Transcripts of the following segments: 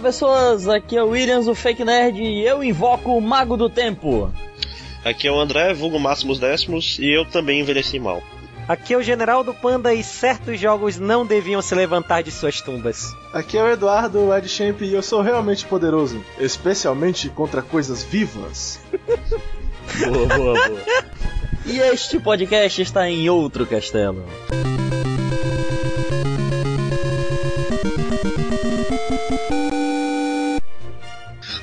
Olá pessoas, aqui é o Williams, o Fake Nerd, e eu invoco o Mago do Tempo. Aqui é o André, vulgo Máximos Décimos, e eu também envelheci mal. Aqui é o General do Panda e certos jogos não deviam se levantar de suas tumbas. Aqui é o Eduardo, o Ed Champ, e eu sou realmente poderoso, especialmente contra coisas vivas. boa, boa, boa. E este podcast está em outro castelo.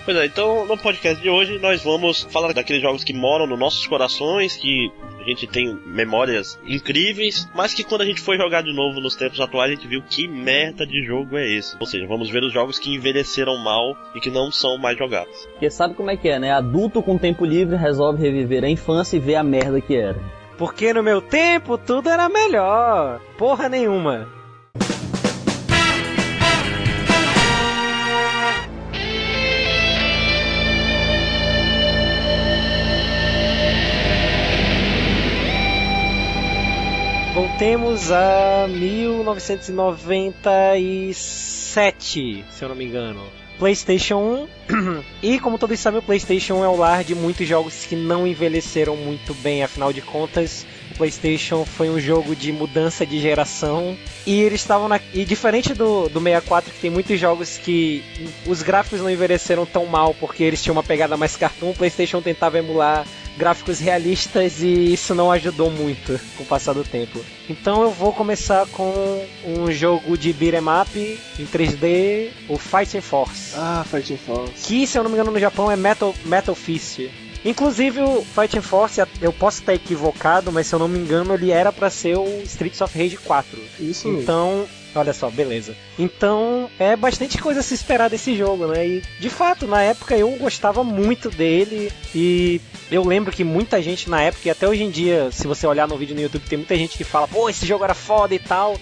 Pois é, então no podcast de hoje nós vamos falar daqueles jogos que moram nos nossos corações, que a gente tem memórias incríveis, mas que quando a gente foi jogar de novo nos tempos atuais a gente viu que merda de jogo é esse. Ou seja, vamos ver os jogos que envelheceram mal e que não são mais jogados. Porque sabe como é que é, né? Adulto com tempo livre resolve reviver a infância e ver a merda que era. Porque no meu tempo tudo era melhor. Porra nenhuma. Voltemos a 1997, se eu não me engano. PlayStation 1. e como todos sabem, o PlayStation é o lar de muitos jogos que não envelheceram muito bem, afinal de contas, o PlayStation foi um jogo de mudança de geração. E eles estavam na. E diferente do, do 64, que tem muitos jogos que os gráficos não envelheceram tão mal porque eles tinham uma pegada mais cartoon, o PlayStation tentava emular gráficos realistas e isso não ajudou muito com o passar do tempo. Então eu vou começar com um jogo de beat'em up em 3D, o Fighting Force. Ah, Fighting Force. Que, se eu não me engano, no Japão é Metal, Metal Fist. Inclusive o Fighting Force, eu posso estar equivocado, mas se eu não me engano, ele era para ser o Streets of Rage 4. Isso Então, Olha só, beleza. Então, é bastante coisa a se esperar desse jogo, né? E, de fato, na época eu gostava muito dele e eu lembro que muita gente na época, e até hoje em dia, se você olhar no vídeo no YouTube, tem muita gente que fala, pô, esse jogo era foda e tal.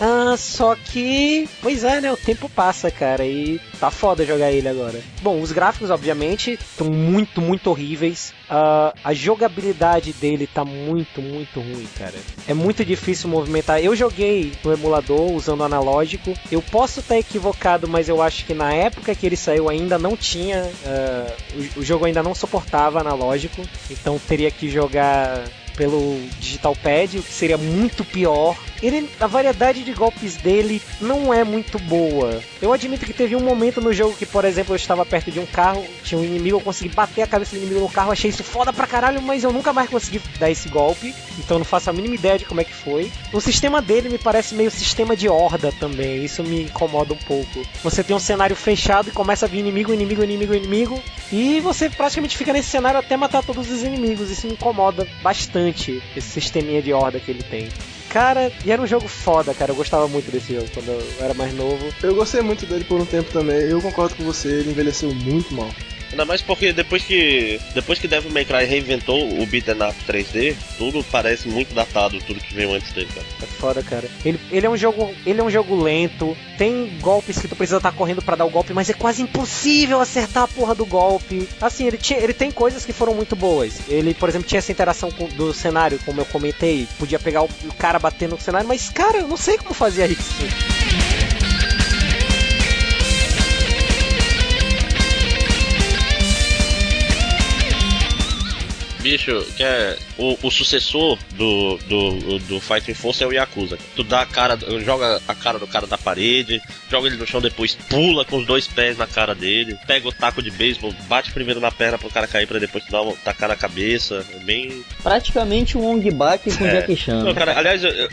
Ah, só que, pois é, né? O tempo passa, cara, e tá foda jogar ele agora. Bom, os gráficos, obviamente, estão muito, muito horríveis. Uh, a jogabilidade dele tá muito, muito ruim, cara. É muito difícil movimentar. Eu joguei no emulador usando analógico. Eu posso estar equivocado, mas eu acho que na época que ele saiu ainda não tinha. Uh, o, o jogo ainda não suportava analógico. Então teria que jogar pelo Digital Pad, o que seria muito pior. Ele, a variedade de golpes dele não é muito boa. Eu admito que teve um momento no jogo que, por exemplo, eu estava perto de um carro, tinha um inimigo, eu consegui bater a cabeça do inimigo no carro, achei isso foda pra caralho, mas eu nunca mais consegui dar esse golpe, então não faço a mínima ideia de como é que foi. O sistema dele me parece meio sistema de horda também, isso me incomoda um pouco. Você tem um cenário fechado e começa a vir inimigo, inimigo, inimigo, inimigo, e você praticamente fica nesse cenário até matar todos os inimigos, isso me incomoda bastante, esse sisteminha de horda que ele tem. Cara, e era um jogo foda, cara. Eu gostava muito desse jogo quando eu era mais novo. Eu gostei muito dele por um tempo também. Eu concordo com você, ele envelheceu muito mal. Ainda mais porque depois que depois que Devil May Cry reinventou o beat'em up 3D, tudo parece muito datado, tudo que veio antes dele, cara. É foda, cara. Ele, ele é um jogo, ele é um jogo lento, tem golpes que tu precisa estar tá correndo para dar o golpe, mas é quase impossível acertar a porra do golpe. Assim, ele tinha, ele tem coisas que foram muito boas. Ele, por exemplo, tinha essa interação com, do cenário, como eu comentei, podia pegar o, o cara batendo no cenário, mas cara, eu não sei como fazia isso. Bicho, que é o, o sucessor do, do, do Fighting Force é o Yakuza. Tu dá a cara, joga a cara do cara da parede, joga ele no chão, depois pula com os dois pés na cara dele, pega o taco de beisebol, bate primeiro na perna pro cara cair pra depois tu dar uma tacar na cabeça. É bem. Praticamente um Ong Bak com é. Jackie Chan. Não, cara, aliás, eu, eu,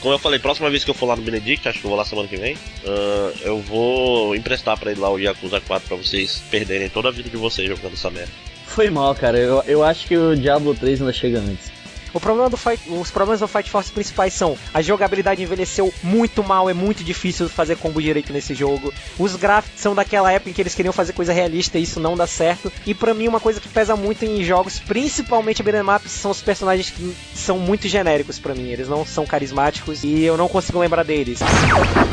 como eu falei, próxima vez que eu for lá no Benedict, acho que eu vou lá semana que vem, uh, eu vou emprestar pra ele lá o Yakuza 4 pra vocês perderem toda a vida de vocês jogando essa merda. Foi mal, cara. Eu, eu acho que o Diablo 3 ainda chega antes. O problema do Fight, os problemas do Fight Force principais são a jogabilidade envelheceu muito mal, é muito difícil fazer combo direito nesse jogo. Os gráficos são daquela época em que eles queriam fazer coisa realista e isso não dá certo. E para mim uma coisa que pesa muito em jogos, principalmente beat'em ups, são os personagens que são muito genéricos para mim. Eles não são carismáticos e eu não consigo lembrar deles.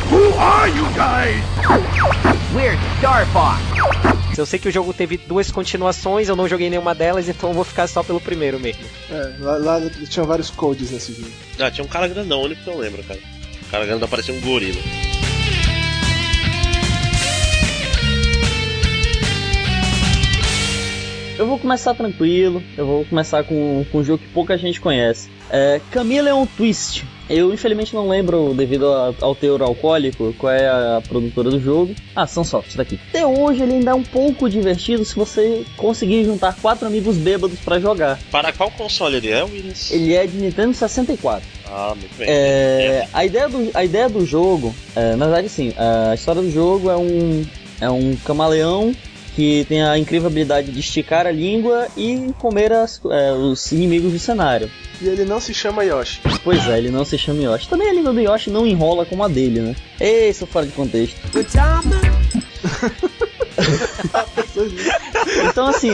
Who are you guys? We're Star Fox. Eu sei que o jogo teve duas continuações, eu não joguei nenhuma delas, então eu vou ficar só pelo primeiro mesmo. É, lá, lá tinha vários codes nesse jogo. Ah, tinha um cara grandão, único que eu lembro, cara. O cara grandão parecia um gorila. Eu vou começar tranquilo, eu vou começar com, com um jogo que pouca gente conhece. É Chameleon Twist. Eu infelizmente não lembro, devido a, ao teor alcoólico, qual é a produtora do jogo. Ah, Sunsoft, daqui. Até hoje ele ainda é um pouco divertido se você conseguir juntar quatro amigos bêbados para jogar. Para qual console ele é, Willis? Ele é de Nintendo 64. Ah, muito bem. É, a, ideia do, a ideia do jogo, é, na verdade, sim, a história do jogo é um, é um camaleão que tem a incrível habilidade de esticar a língua e comer as, é, os inimigos do cenário. E ele não se chama Yoshi. Pois é, ele não se chama Yoshi. Também a língua do Yoshi não enrola como a dele, né? Ei, sou fora de contexto. então assim,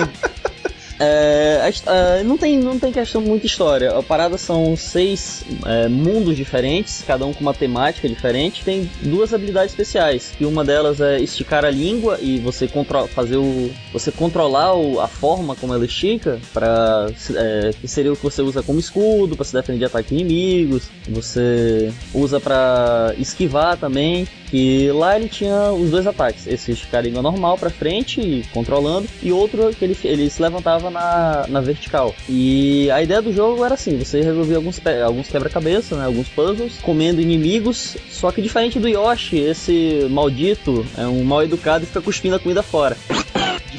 é, é, não, tem, não tem questão muita história. A parada são seis é, mundos diferentes, cada um com uma temática diferente. Tem duas habilidades especiais. E uma delas é esticar a língua e você fazer o. você controlar o, a forma como ela estica. Pra, é, que seria o que você usa como escudo, para se defender de ataques inimigos. Você usa para esquivar também. E lá ele tinha os dois ataques, esse língua normal para frente, controlando, e outro que ele, ele se levantava na, na vertical. E a ideia do jogo era assim: você resolvia alguns, alguns quebra-cabeça, né, alguns puzzles, comendo inimigos. Só que diferente do Yoshi, esse maldito é um mal educado e fica cuspindo a comida fora.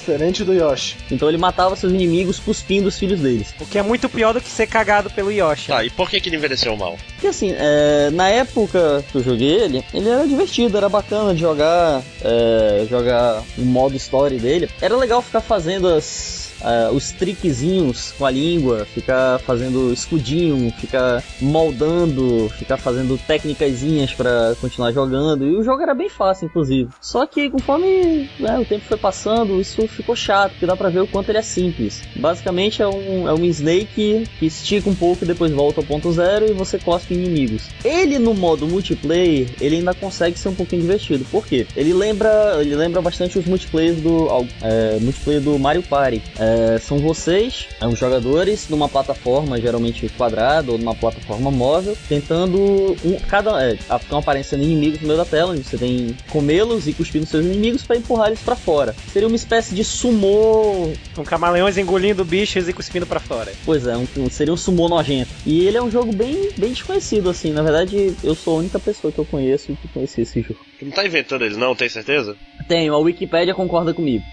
Diferente do Yoshi. Então ele matava seus inimigos cuspindo os filhos deles. O que é muito pior do que ser cagado pelo Yoshi. Tá, e por que, que ele envelheceu mal? Porque assim, é, na época que eu joguei ele, ele era divertido, era bacana de jogar, é, jogar o modo story dele. Era legal ficar fazendo as uh, os triquezinhos com a língua, ficar fazendo escudinho, ficar moldando, ficar fazendo técnicazinhas para continuar jogando. E o jogo era bem fácil, inclusive. Só que conforme né, o tempo foi passando, isso ficou chato, porque dá pra ver o quanto ele é simples. Basicamente é um, é um Snake que estica um pouco e depois volta ao ponto zero e você cospe inimigos. Ele no modo multiplayer, ele ainda consegue ser um pouquinho divertido. Por quê? Ele lembra, ele lembra bastante os multiplayers do, é, multiplayer do Mario Party. É, é, são vocês, é, os jogadores, numa plataforma geralmente quadrada ou numa plataforma móvel, tentando um, cada é, ficam aparecendo inimigos no meio da tela, onde você tem comê-los e cuspir nos seus inimigos para empurrar eles para fora. Seria uma espécie de sumô, um camaleões engolindo bichos e cuspindo para fora. Pois é, um, seria um sumô nojento. E ele é um jogo bem, bem desconhecido assim. Na verdade, eu sou a única pessoa que eu conheço que conhecia esse jogo. Tu não tá inventando ele não, tem certeza? Tenho, a Wikipedia concorda comigo.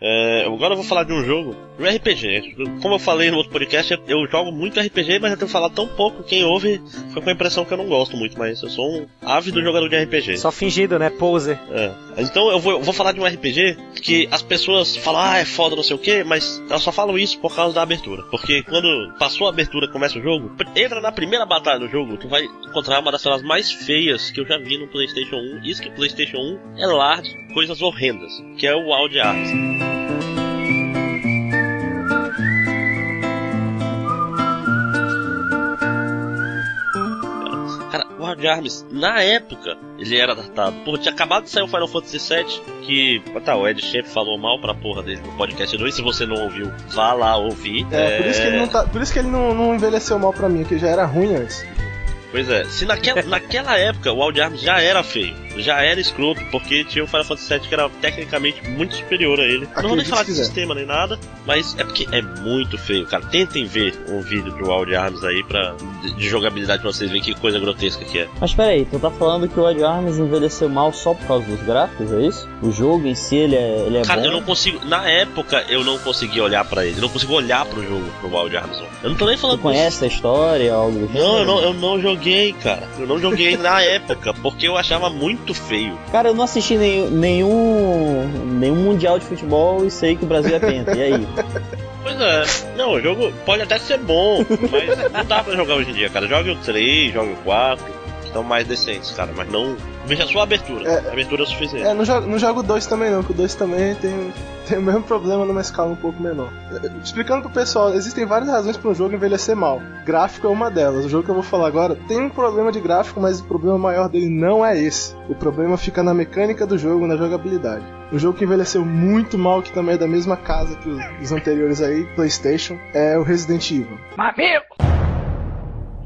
É, agora eu vou falar de um jogo, um RPG. Como eu falei no outro podcast, eu jogo muito RPG, mas eu tenho falado tão pouco. Quem ouve foi com a impressão que eu não gosto muito, mas eu sou um ávido jogador de RPG. Só fingido, né? Poser. É. Então eu vou, eu vou falar de um RPG que as pessoas falam, ah, é foda, não sei o que, mas elas só falam isso por causa da abertura. Porque quando passou a abertura, começa o jogo, entra na primeira batalha do jogo, tu vai encontrar uma das cenas mais feias que eu já vi no PlayStation 1. Isso que o PlayStation 1 é large, coisas horrendas, que é o Audi Arms. War de Arms, na época, ele era datado. Porra, tinha acabado de sair o Final Fantasy VII, que. Tá, o Ed sempre falou mal pra porra dele no podcast 2. Se você não ouviu, vá lá ouvir. É, é... Por, isso que ele, não tá, por isso que ele não, não envelheceu mal pra mim, que já era ruim antes. Pois é, se naquela, naquela época o Wild Arms já era feio, já era escroto, porque tinha o Final Fantasy VII que era tecnicamente muito superior a ele. Acredite não vou nem falar de sistema nem nada, mas é porque é muito feio, cara. Tentem ver um vídeo do Wild Arms aí pra, de, de jogabilidade pra vocês verem que coisa grotesca que é. Mas peraí, tu tá falando que o Wild Arms envelheceu mal só por causa dos gráficos, é isso? O jogo em si, ele é, ele é cara, bom? eu não consigo, na época eu não consegui olhar pra ele, eu não consigo olhar pro jogo, pro Wild Arms. Eu não tô nem falando... Tu conhece a história, algo do Não, eu não, eu não joguei, cara. Eu não joguei na época, porque eu achava muito feio. Cara, eu não assisti nenhum, nenhum, nenhum mundial de futebol e sei que o Brasil é penta. E aí? Pois é. Não, o jogo pode até ser bom, mas não dá pra jogar hoje em dia, cara. Jogue o 3, jogue o 4, estão mais decentes, cara, mas não Veja só a abertura. É, a abertura é suficiente. É, não jogo, não jogo 2 também não, que o 2 também tem, tem o mesmo problema numa escala um pouco menor. Explicando pro pessoal, existem várias razões para um jogo envelhecer mal. Gráfico é uma delas. O jogo que eu vou falar agora tem um problema de gráfico, mas o problema maior dele não é esse. O problema fica na mecânica do jogo, na jogabilidade. Um jogo que envelheceu muito mal, que também é da mesma casa que os anteriores aí, PlayStation, é o Resident Evil. Mamilo!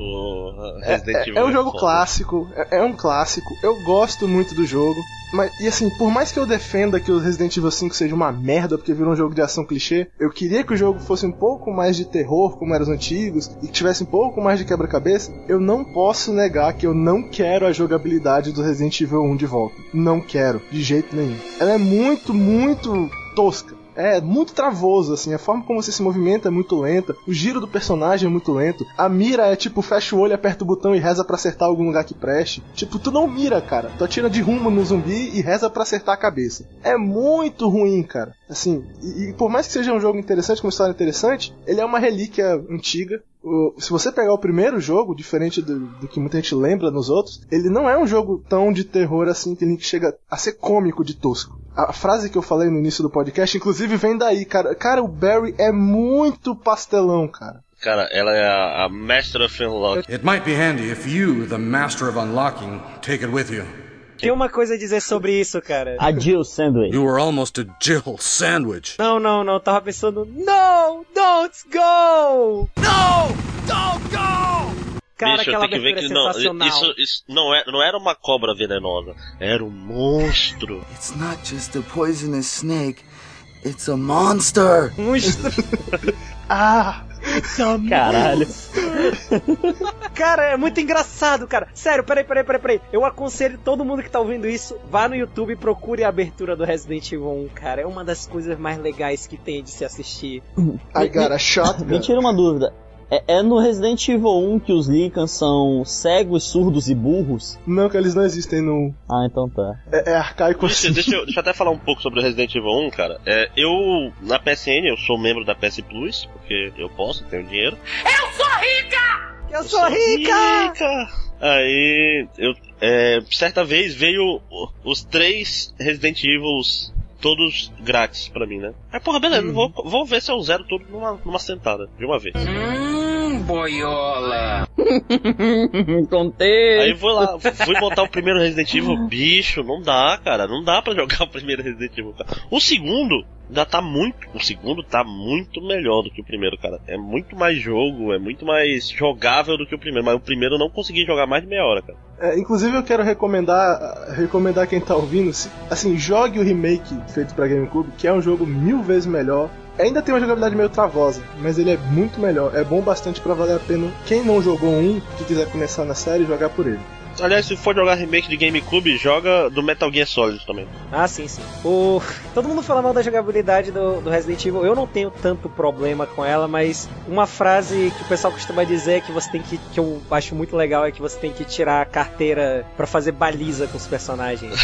Porra, Resident é, Evil. É, é um jogo foda. clássico, é, é, um clássico. Eu gosto muito do jogo. Mas, e assim, por mais que eu defenda que o Resident Evil 5 seja uma merda porque virou um jogo de ação clichê, eu queria que o jogo fosse um pouco mais de terror, como eram os antigos, e que tivesse um pouco mais de quebra-cabeça. Eu não posso negar que eu não quero a jogabilidade do Resident Evil 1 de volta. Não quero, de jeito nenhum. Ela é muito, muito tosca. É muito travoso, assim. A forma como você se movimenta é muito lenta. O giro do personagem é muito lento. A mira é tipo, fecha o olho, aperta o botão e reza para acertar algum lugar que preste. Tipo, tu não mira, cara. Tu atira de rumo no zumbi e reza para acertar a cabeça. É muito ruim, cara. Assim, e, e por mais que seja um jogo interessante, com uma história interessante, ele é uma relíquia antiga. Se você pegar o primeiro jogo, diferente do, do, que muita gente lembra nos outros, ele não é um jogo tão de terror assim que ele chega a ser cômico de tosco. A frase que eu falei no início do podcast, inclusive, vem daí, cara. Cara, o Barry é muito pastelão, cara. Cara, ela é a, a Master of Unlocking. It might be handy if you, the Master of Unlocking, take it with you. Tem uma coisa a dizer sobre isso, cara. A Jill Sandwich. You were almost a Jill Sandwich. Não, não, não. Tava pensando, no, don't go! No, don't go! Cara, Bicho, aquela que abertura que é não, sensacional. isso, isso não, é, não era uma cobra venenosa, era um monstro. It's not just a poisonous snake, it's a monster. Monstro. Ah! Caralho. Cara, é muito engraçado, cara. Sério, peraí, peraí, peraí, peraí. Eu aconselho todo mundo que tá ouvindo isso, vá no YouTube e procure a abertura do Resident Evil 1, cara. É uma das coisas mais legais que tem de se assistir. I got a shotgun. Me tira uma dúvida. É, é no Resident Evil 1 que os Lycans são cegos, surdos e burros? Não, que eles não existem no. Ah, então tá. É, é arcaico Deixa, assim. deixa, eu, deixa eu até falar um pouco sobre o Resident Evil 1, cara. É, eu, na PSN, eu sou membro da PS Plus, porque eu posso, tenho dinheiro. Eu sou rica! Rica! Aí, eu, é, certa vez veio os três Resident Evils todos grátis pra mim, né? Aí, porra, beleza, Uhum. vou, vou ver se eu zero tudo numa, numa sentada, de uma vez. Contei. Aí vou lá, fui botar o primeiro Resident Evil, bicho, não dá, cara, não dá pra jogar o primeiro Resident Evil, cara. O segundo ainda tá muito, o segundo tá muito melhor do que o primeiro, cara. É muito mais jogo, é muito mais jogável do que o primeiro, mas o primeiro eu não consegui jogar mais de meia hora, cara. É, inclusive eu quero recomendar recomendar quem tá ouvindo, assim, jogue o remake feito pra GameCube, que é um jogo mil vezes melhor. Ainda tem uma jogabilidade meio travosa, mas ele é muito melhor. É bom bastante pra valer a pena. Quem não jogou um, que quiser começar na série, jogar por ele. Aliás, se for jogar remake de GameCube, joga do Metal Gear Solid também. Ah, sim, sim. O... Todo mundo fala mal da jogabilidade do, do Resident Evil. Eu não tenho tanto problema com ela, mas uma frase que o pessoal costuma dizer é que você tem que. que eu acho muito legal é que você tem que tirar a carteira pra fazer baliza com os personagens.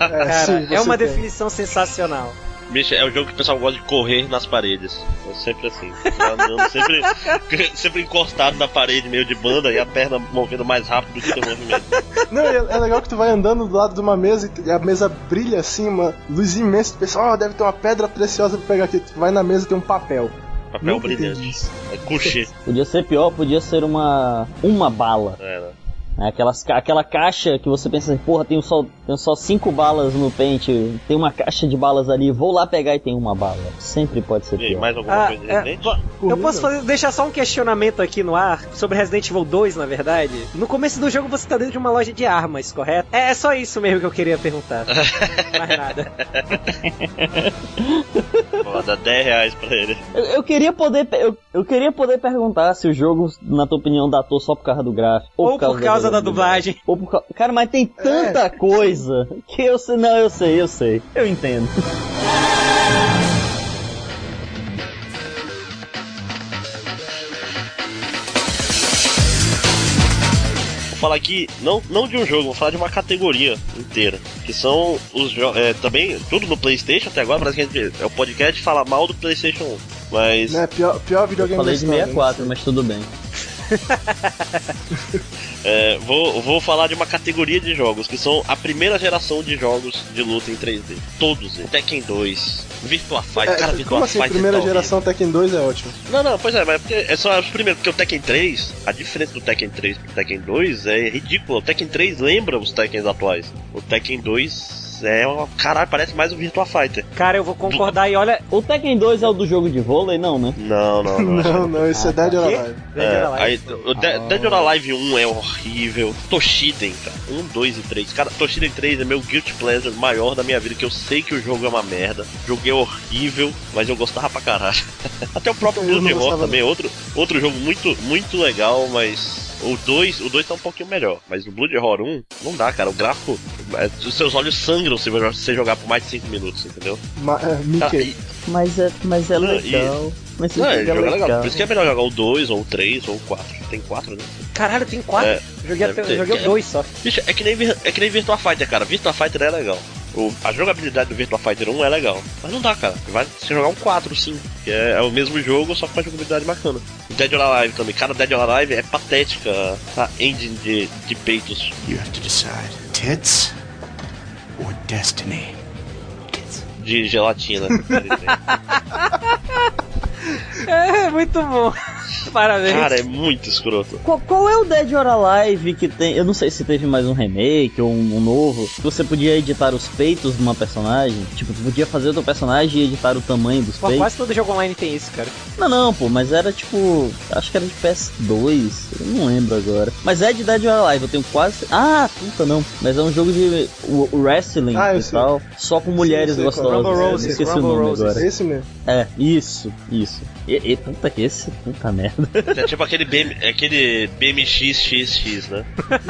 É, Cara, sim, é uma tem. definição sensacional. Bicho, é o jogo que o pessoal gosta de correr nas paredes. É sempre assim. Andando, sempre, sempre encostado na parede, meio de banda, e a perna movendo mais rápido do que o teu movimento. Não, é, é legal que tu vai andando do lado de uma mesa e a mesa brilha assim, uma luz imensa. Tu pensa, ó, deve ter uma pedra preciosa pra pegar aqui. Tu vai na mesa e tem um papel. Papel Nunca brilhante. É coucher. Podia ser pior, podia ser uma uma bala. É, né? Né? Aquelas, aquela caixa que você pensa, assim, porra, tenho só, tenho só cinco balas no pente, tem uma caixa de balas ali, vou lá pegar e tem uma bala. Sempre pode ser E pior. mais alguma Ah, coisa é, Resident? Por eu posso fazer, deixar só um questionamento aqui no ar sobre Resident Evil 2, na verdade. No começo do jogo você tá dentro de uma loja de armas, correto? É, é só isso mesmo que eu queria perguntar. Mais nada. Vou dar 10 reais pra ele. Eu, eu queria poder, eu, eu queria poder perguntar se o jogo, na tua opinião, datou só por causa do gráfico. Ou por causa da dublagem. Ou por. Cara, mas tem tanta coisa que eu sei. Não, eu sei, eu sei. Eu entendo. Vou falar aqui, não, não de um jogo, vou falar de uma categoria inteira. Que são os jogos. É, também, tudo no PlayStation até agora, parece que a gente, é o podcast fala mal do PlayStation 1. Mas. Né, pior, pior videogame Falei da de história, 64, mas tudo bem. É, vou, vou falar de uma categoria de jogos que são a primeira geração de jogos de luta em 3D. Todos eles. Tekken 2, Virtua Fighter. É, cara, Virtua como assim, Fighter primeira tá geração Tekken 2 é ótimo. Não, não, pois é, mas é porque é só os primeiros. Porque o Tekken 3, a diferença do Tekken 3 pro Tekken 2 é ridícula. O Tekken 3 lembra os Tekkens atuais. O Tekken 2 é uma. Caralho, parece mais o Virtua Fighter. Cara, eu vou concordar e olha. O Tekken 2 é o do jogo de vôlei? Não, né? Não, não, não. Não, não, esse é Dead or? Alive. Dead É, or Alive. aí, o De- Dead or Alive 1 é horrível. Toshiden, cara. 1, 2 e 3. Cara, Toshiden 3 é meu guilty pleasure maior da minha vida, que eu sei que o jogo é uma merda. Jogo é horrível, mas eu gostava pra caralho. Até o próprio Blood gostava, também, é outro, outro jogo muito, muito legal, mas. O 2, o 2 tá um pouquinho melhor, mas o Blood Horror 1 não dá, cara. O gráfico. é, os seus olhos sangram se você jogar por mais de 5 minutos, entendeu? Ma é, Cara, Mickey. e- Mas é, mas é Não, legal. Mas esse não, é, é é legal. legal. Por isso que é melhor jogar o 2, ou o 3, ou o 4. Tem 4, né? Caralho, tem quatro. É, joguei deve até, ter. joguei É- dois só. Bicho, é que nem, é que nem Virtua Fighter, cara. Virtua Fighter é legal. O- a jogabilidade do Virtua Fighter 1 é legal. Mas não dá, cara. Vai se jogar um 4, sim. Que é, é o mesmo jogo, só que com a jogabilidade bacana. Dead or Alive também. Cara, Dead or Alive é patética a engine de, de peitos. You have to decide tits or destiny. De gelatina. É, muito bom. Parabéns. cara, é muito escroto. Qual, qual é o Dead or Alive que tem? Eu não sei se teve mais um remake ou um, um novo. Que você podia editar os peitos de uma personagem. Tipo, tu podia fazer o teu personagem e editar o tamanho dos Pô, peitos. quase todo jogo online tem isso, cara. Não, não, pô, mas era tipo. Acho que era de PS2. Eu não lembro agora. Mas é de Dead or Alive, eu tenho quase. Ah, puta não. Mas é um jogo de wrestling Ah, e sei. tal. Só com mulheres sei qual é. gostosas. Rumble Roses, esqueci Rumble o nome Roses. agora. Esse mesmo. É, isso, isso. E, e puta que esse, puta merda. É tipo aquele, BM, aquele BMXXX, né?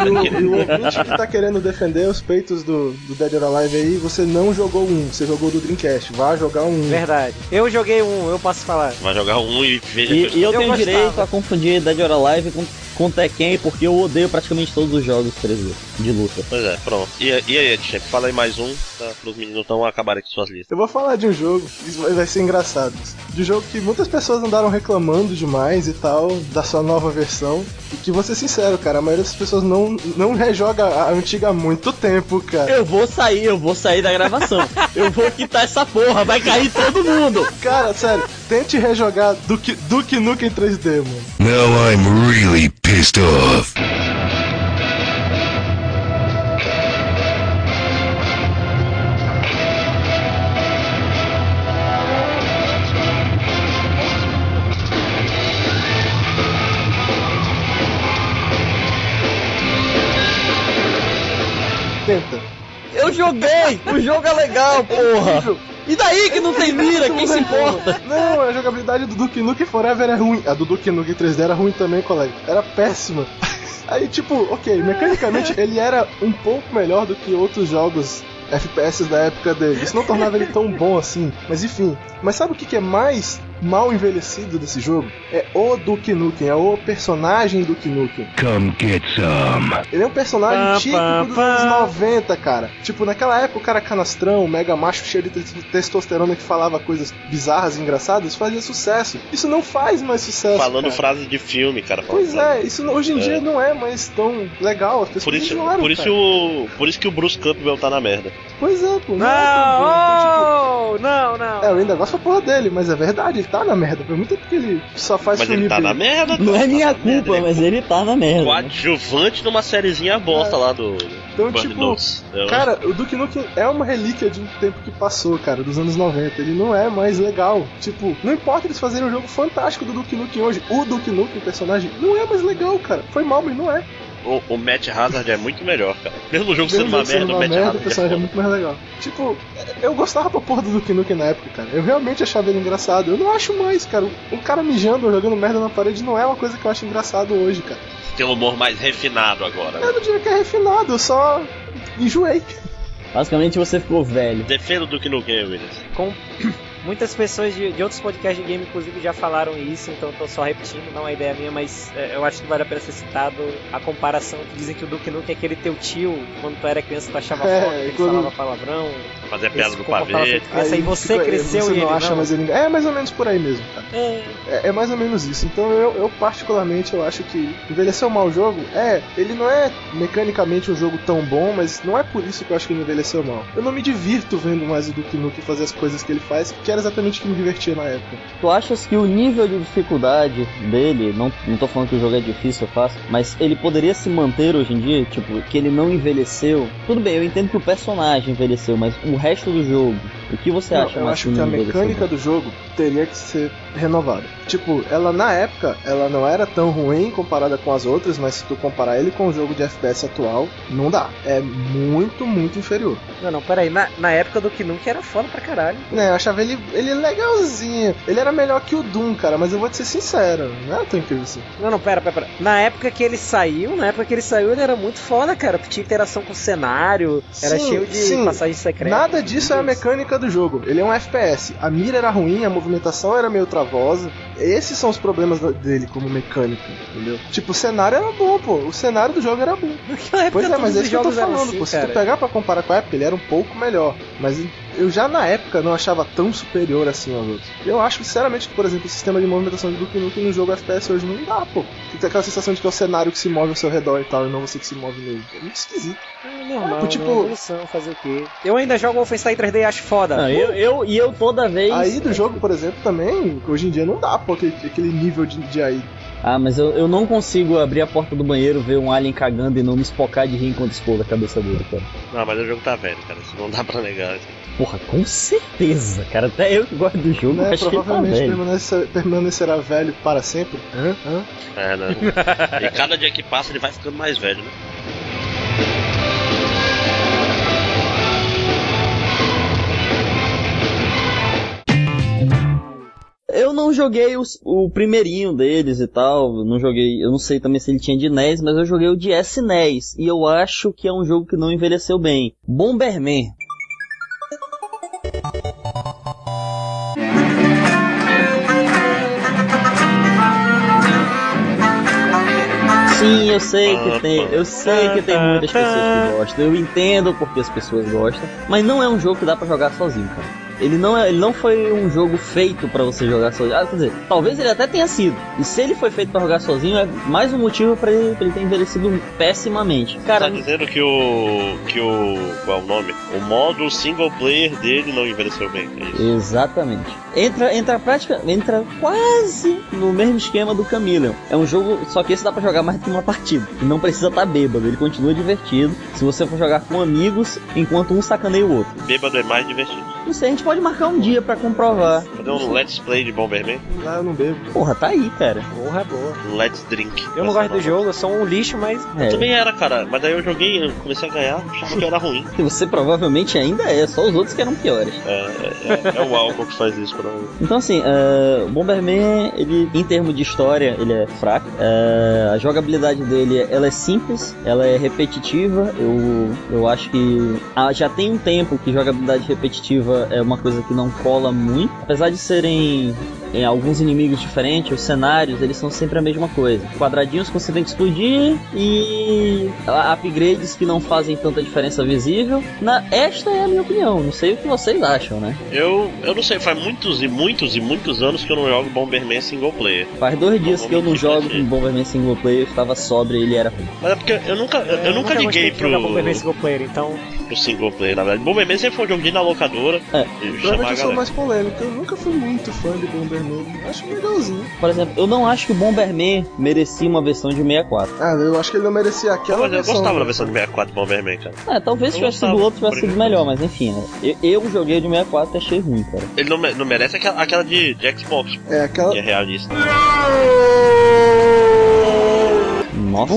E o, e o ouvinte que tá querendo defender os peitos do, do Dead or Alive aí, você não jogou um, você jogou do Dreamcast. Vá jogar um. Verdade. Eu joguei um, eu posso falar. Vai jogar um e veja E, e eu, Eu tenho gostava. direito a confundir Dead or Alive com, com Tekken porque eu odeio praticamente todos os jogos 3D de luta. Pois é, pronto. E, e aí, chefe, fala aí mais um, tá? Pros meninos então acabarem aqui suas listas. Eu vou falar de um jogo, isso vai vai ser engraçado. De um jogo que muitas pessoas andaram reclamando demais e tal, da sua nova versão. E que vou ser sincero, cara, a maioria das pessoas não, não rejoga a antiga há muito tempo, cara. Eu vou sair, eu vou sair da gravação. eu vou quitar essa porra, vai cair todo mundo. Cara, sério, tente rejogar Duke, Duke Nukem 3D, mano. Now I'm really pissed off. Joguei, o jogo é legal, porra. E daí que não tem mira, quem se importa? Não, a jogabilidade do Duke Nukem Forever é ruim. A do Duke Nukem 3D era ruim também, colega. Era péssima. Aí, tipo, ok, mecanicamente ele era um pouco melhor do que outros jogos FPS da época dele. Isso não tornava ele tão bom assim. Mas enfim. Mas sabe o que que é mais mal envelhecido desse jogo? É o Duke Nukem, é o personagem Duke Nukem. Come get some. Ele é um personagem Pá, típico pá, dos pá. anos 90, cara. Tipo, naquela época o cara canastrão, mega macho cheio de te- testosterona que falava coisas bizarras e engraçadas, fazia sucesso. Isso não faz mais sucesso. Falando cara. frases de filme, cara. Pois é, isso hoje em dia não é mais tão legal. As pessoas Por isso, por, isso o, por isso que o Bruce Campbell tá na merda. Pois é, pô. Não, é bom. Então, Não, não, tipo, não. é, eu ainda gosto da porra dele, mas é verdade, ele tá na merda. Por muito tempo que ele só faz Mas filme ele tá na merda. Não tá é minha merda, culpa, mas ele tá na merda. Coadjuvante numa sériezinha bosta lá do. Então, tipo. Eu- Cara, o Duke Nukem é uma relíquia de um tempo que passou, cara, dos anos 90. Ele não é mais legal. Tipo, não importa eles fazerem um jogo fantástico do Duke Nukem hoje. O Duke Nukem, personagem, não é mais legal, cara. Foi mal, mas não é. O, o Matt Hazard é muito melhor, cara. Mesmo o jogo sendo Mesmo uma sendo merda, o uma Matt merda, o Hazard é personagem é muito mais legal. Tipo, eu gostava pra porra do Duke Nukem na época, cara. Eu realmente achava ele engraçado. Eu não acho mais, cara. Um cara mijando ou jogando merda na parede não é uma coisa que eu acho engraçado hoje, cara. Tem um humor mais refinado agora. né? Eu não diria que é refinado, eu só enjoei. Basicamente você ficou velho. Defenda o Duke Nukem, Williams. Com muitas pessoas de, de outros podcasts de game, inclusive, já falaram isso, então eu tô só repetindo, não é ideia minha, mas é, eu acho que vale a pena ser citado a comparação que dizem que o Duke Nukem é aquele teu tio, quando tu era criança, tu achava É, foda, ele quando- falava palavrão. Fazer a piada do pavê. criança, aí você tipo, cresceu você e não ele acha não. mais ele. É mais ou menos por aí mesmo, cara. É, É, é mais ou menos isso. Então eu, eu particularmente eu acho que envelheceu mal o jogo. É, ele não é mecanicamente um jogo tão bom, mas não é por isso que eu acho que ele envelheceu mal. Eu não me divirto vendo mais o Duke Nukem fazer as coisas que ele faz, que era exatamente o que me divertia na época. Tu achas que o nível de dificuldade dele, não, não tô falando que o jogo é difícil, eu faço, mas ele poderia se manter hoje em dia? Tipo, que ele não envelheceu? Tudo bem, eu entendo que o personagem envelheceu, mas o resto do jogo, o que você Não, acha eu acho que a mecânica do jogo teria que ser renovada. Tipo, ela na época, ela não era tão ruim comparada com as outras, mas se tu comparar ele com o jogo de FPS atual, não dá. É muito, muito inferior. Não, não, peraí. Na, na época do que nunca era foda pra caralho. Né, eu achava ele, ele legalzinho. Ele era melhor que o Doom, cara, mas eu vou te ser sincero, não era tão incrível assim. Não, não, pera, pera, pera. Na época que ele saiu, na época que ele saiu, ele era muito foda, cara. porque Tinha interação com o cenário, era Sim, cheio de sim. passagens secretas. Nada disso é a mecânica do jogo. Ele é um FPS. A mira era ruim, a movimentação era meio travosa. Esses são os problemas dele como mecânico, entendeu? Tipo, o cenário era bom, pô. O cenário do jogo era bom. Naquela época Pois é, mas é isso que eu tô falando, assim, pô. Se cara. tu pegar pra comparar com a época, ele era um pouco melhor. Mas eu já na época não achava tão superior assim aos outros. Eu acho, sinceramente, que, por exemplo, o sistema de movimentação de Duke Nukem no jogo FPS hoje não dá, pô. Tem aquela sensação de que é o cenário que se move ao seu redor e tal, e não você que se move nele. É muito esquisito. É normal, Ah, tipo- tipo, evolução, fazer o quê? Eu ainda jogo Wolfenstein 3D e acho foda. Não, eu, eu, e eu toda vez. Aí do jogo, por exemplo, também, hoje em dia não dá, pô, aquele, aquele nível de, de AI. Ah, mas eu, eu não consigo abrir a porta do banheiro, ver um alien cagando e não me espocar de rir enquanto expor a cabeça dele, cara. Não, mas o jogo tá velho, cara. Isso não dá pra negar. assim. Porra, com certeza, cara. Até eu que gosto do jogo, Né? acho que ele tá Provavelmente velho. permanece- permanecerá velho para sempre. Hã? Hã? É, né? e cada dia que passa ele vai ficando mais velho, né? Eu não joguei os- o primeirinho deles e tal, não joguei, eu não sei também se ele tinha de NES, mas eu joguei o de SNES, e eu acho que é um jogo que não envelheceu bem. Bomberman. Sim, eu sei que tem, eu sei que tem muitas pessoas que gostam, eu entendo porque as pessoas gostam, mas não é um jogo que dá pra jogar sozinho, cara. Ele não, é, ele não foi um jogo feito pra você jogar sozinho. Ah, quer dizer, talvez ele até tenha sido. E se ele foi feito pra jogar sozinho, é mais um motivo pra ele, pra ele ter envelhecido pessimamente. Cara, Tá dizendo que o. que o. qual é o nome? O modo single player dele não envelheceu bem. É. Exatamente. Entra, entra prática, entra quase no mesmo esquema do Chameleon. É um jogo, só que esse dá pra jogar mais do que uma partida. E não precisa estar bêbado, ele continua divertido. Se você for jogar com amigos, enquanto um sacaneia o outro. Bêbado é mais divertido. Não sei, a gente pode marcar um dia pra comprovar. Fazer um Let's Play de Bomberman? Ah, eu não bebo. Porra, tá aí, cara. Porra, boa. Um Let's Drink. Eu não gosto do jogo, eu sou um lixo, mas. É. Eu também era, cara. Mas daí eu joguei, eu comecei a ganhar, achava que era ruim. E Você provavelmente ainda é, só os outros que eram piores. É, é, é- é o álcool que faz isso pra mim. Então assim, uh, Bomberman, ele em termos de história, ele é fraco. Eh, a jogabilidade dele, ela é simples, ela é repetitiva. Eu, eu acho que ah, já tem um tempo que jogabilidade repetitiva é uma coisa que não cola muito. Apesar de serem em alguns inimigos diferentes, os cenários, eles são sempre a mesma coisa. Quadradinhos que você tem que explodir e upgrades que não fazem tanta diferença visível. Na, esta é a minha opinião, não sei o que vocês acham, né? Eu, eu não sei, faz muitos e muitos e muitos anos que eu não jogo Bomberman single player. Faz dois dias que eu não jogo com. Bomberman single player, eu estava sóbrio e ele era ruim. Mas é porque eu nunca, eu, eu nunca gostei liguei pro, Bomberman single player, então. pro single player, na verdade. Bomberman sempre foi um jogo de na locadora É. e a eu sou mais polêmico. Eu nunca fui muito fã de Bomberman. Acho legalzinho. Por exemplo, eu não acho que o Bomberman merecia uma versão de 64. Ah, eu acho que ele não merecia aquela Mas eu versão. gostava da versão de 64 Bomberman, cara. É, talvez se Eu tivesse sido outro, tivesse sido melhor, mas enfim, né? eu, eu joguei de 64 e achei ruim, cara. Ele não, não merece aquela, aquela de, de Xbox, É, aquela. que é realista. Nossa.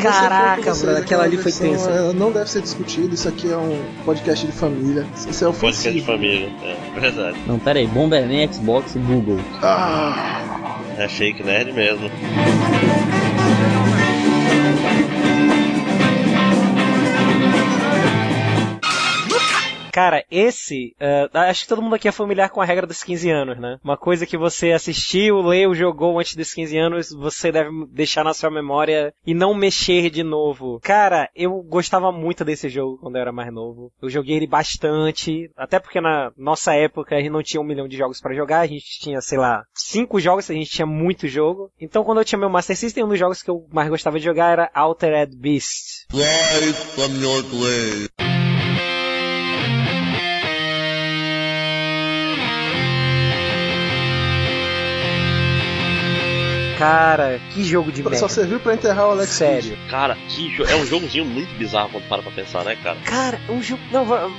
Cara, Caraca, mano, aquela ali foi versão, tensa. ela Não deve ser discutido, isso aqui é um podcast de família. Isso é Podcast ofensivo. de família. É verdade. Não, pera aí, Bomberman, Xbox e Google. Ah, É fake nerd mesmo. Cara, esse. eh, acho que todo mundo aqui é familiar com a regra dos 15 anos, né? Uma coisa que você assistiu, leu, jogou antes dos 15 anos, você deve deixar na sua memória e não mexer de novo. Cara, eu gostava muito desse jogo quando eu era mais novo. Eu joguei ele bastante, até porque na nossa época a gente não tinha um milhão de jogos pra jogar, a gente tinha, sei lá, cinco jogos, a gente tinha muito jogo. Então quando eu tinha meu Master System, um dos jogos que eu mais gostava de jogar era Altered Beast. From your grave. Cara, que jogo de merda. Só serviu pra enterrar o Alex Sério. Kidd. Cara, que jo... é um jogozinho muito bizarro quando para pra pensar, né, cara? Cara, um jogo. Não, va-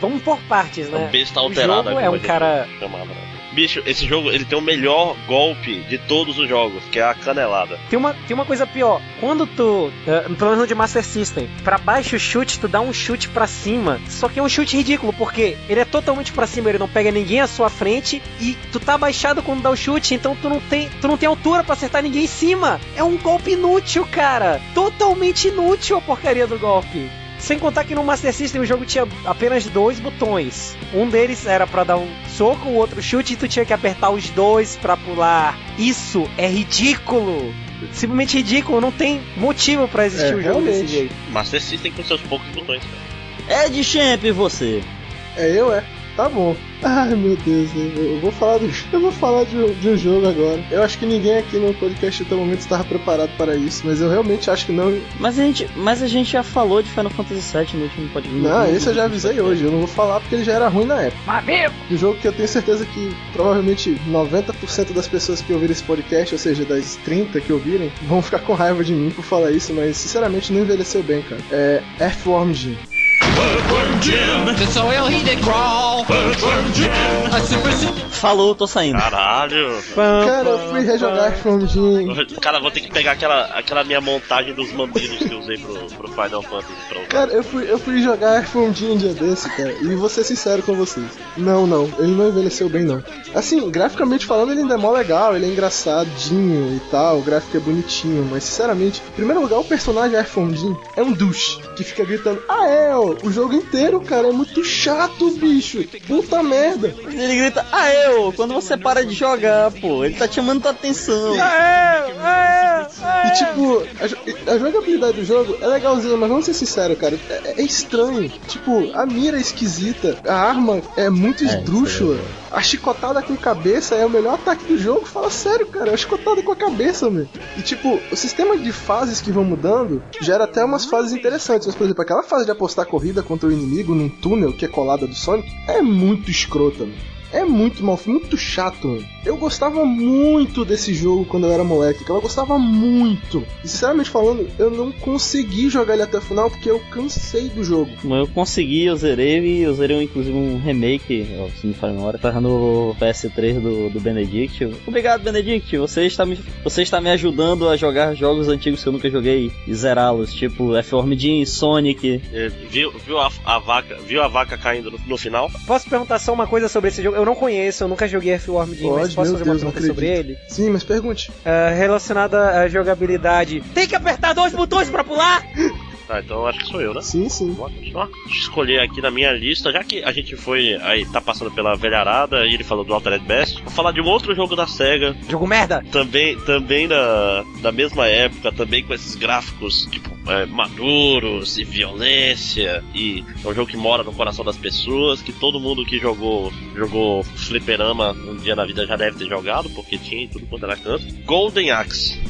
vamos por partes, É né? um besta O alterada. jogo é um a gente cara. chamava, né? Bicho, esse jogo ele tem o melhor golpe de todos os jogos, que é a canelada. Tem uma, tem uma coisa pior. Quando tu, eh, pelo menos no de Master System, pra baixo o chute, tu dá um chute pra cima. Só que é um chute ridículo, porque ele é totalmente pra cima, ele não pega ninguém à sua frente e tu tá abaixado quando dá o chute, então tu não tem, tu não tem altura pra acertar ninguém em cima. É um golpe inútil, cara. Totalmente inútil a porcaria do golpe. Sem contar que no Master System o jogo tinha apenas dois botões. Um deles era pra dar um soco, o outro chute, e tu tinha que apertar os dois pra pular. Isso é ridículo! Simplesmente ridículo, não tem motivo pra existir É, um jogo desse jeito. Master System com seus poucos botões, cara. É de Champ você. É eu, é? Tá bom. Ai meu Deus, eu vou falar do, eu vou falar de, um- de um jogo agora. Eu acho que ninguém aqui no podcast até o momento estava preparado para isso, mas eu realmente acho que não. Mas a gente, mas a gente já falou de Final Fantasy VII no último podcast. Não, esse eu já avisei hoje. Eu não vou falar porque ele já era ruim na época. Mas mesmo! Um jogo que eu tenho certeza que provavelmente 90% das pessoas que ouvirem esse podcast, ou seja, das 30 que ouvirem, vão ficar com raiva de mim por falar isso, mas sinceramente não envelheceu bem, cara. É Earthworm Jim. Falou, tô saindo. Caralho! Cara, eu fui rejogar Earthworm Jim. Cara, vou ter que pegar aquela, aquela minha montagem dos mamilos que eu usei pro, pro Final Fantasy pra. Cara, eu fui, eu fui jogar Earthworm Jim um dia desse, cara, e vou ser sincero com vocês. Não, não, ele não envelheceu bem, não. Assim, graficamente falando, ele ainda é mó legal, ele é engraçadinho e tal, o gráfico é bonitinho, mas sinceramente, em primeiro lugar, o personagem Earthworm Jim é um douche, que fica gritando, ah é, ó, o jogo inteiro, cara, é muito chato, bicho, puta merda. Ele grita, ah eu, quando você para de jogar, pô, ele tá te chamando tua atenção. E tipo, a, a jogabilidade do jogo é legalzinha, mas vamos ser sinceros, cara, é, é estranho. Tipo, a mira é esquisita, a arma é muito esdrúxula, a chicotada com cabeça é o melhor ataque do jogo. Fala sério, cara, é a chicotada com a cabeça, meu. E tipo, o sistema de fases que vão mudando gera até umas fases interessantes. Mas, por exemplo, aquela fase de apostar corrida contra o inimigo num túnel que é colada do Sonic é muito escrota, meu. É muito mal, muito chato, mano. Eu gostava muito desse jogo quando eu era moleque, cara. Eu gostava muito. E sinceramente falando, eu não consegui jogar ele até o final porque eu cansei do jogo. Mas Eu consegui, eu zerei e eu zerei inclusive um remake, se não me falha memória, tava no PS3 do, do Benedict. Obrigado, Benedict, você está, me, você está me ajudando a jogar jogos antigos que eu nunca joguei e zerá-los, tipo F-Form Jim, Sonic. É, Viu, viu a, a vaca, viu a vaca caindo no, no final? Posso perguntar só uma coisa sobre esse jogo? Eu não conheço, eu nunca joguei F-Worm Jim, mas posso fazer uma Deus, não pergunta sobre ele? Sim, mas pergunte. Ah, relacionada à jogabilidade. Tem que apertar dois botões pra pular? Tá, então eu acho que sou eu, né? Sim, sim. Vamos continuar. Deixa eu escolher aqui na minha lista, já que a gente foi aí, tá passando pela velharada e ele falou do Altered Best, vou falar de um outro jogo da SEGA, Jogo merda! também, também da, da mesma época, também com esses gráficos, tipo, é, maduros e violência, e é um jogo que mora no coração das pessoas, que todo mundo que jogou, jogou fliperama um dia na vida já deve ter jogado, porque tinha em tudo quanto era canto. Golden Axe.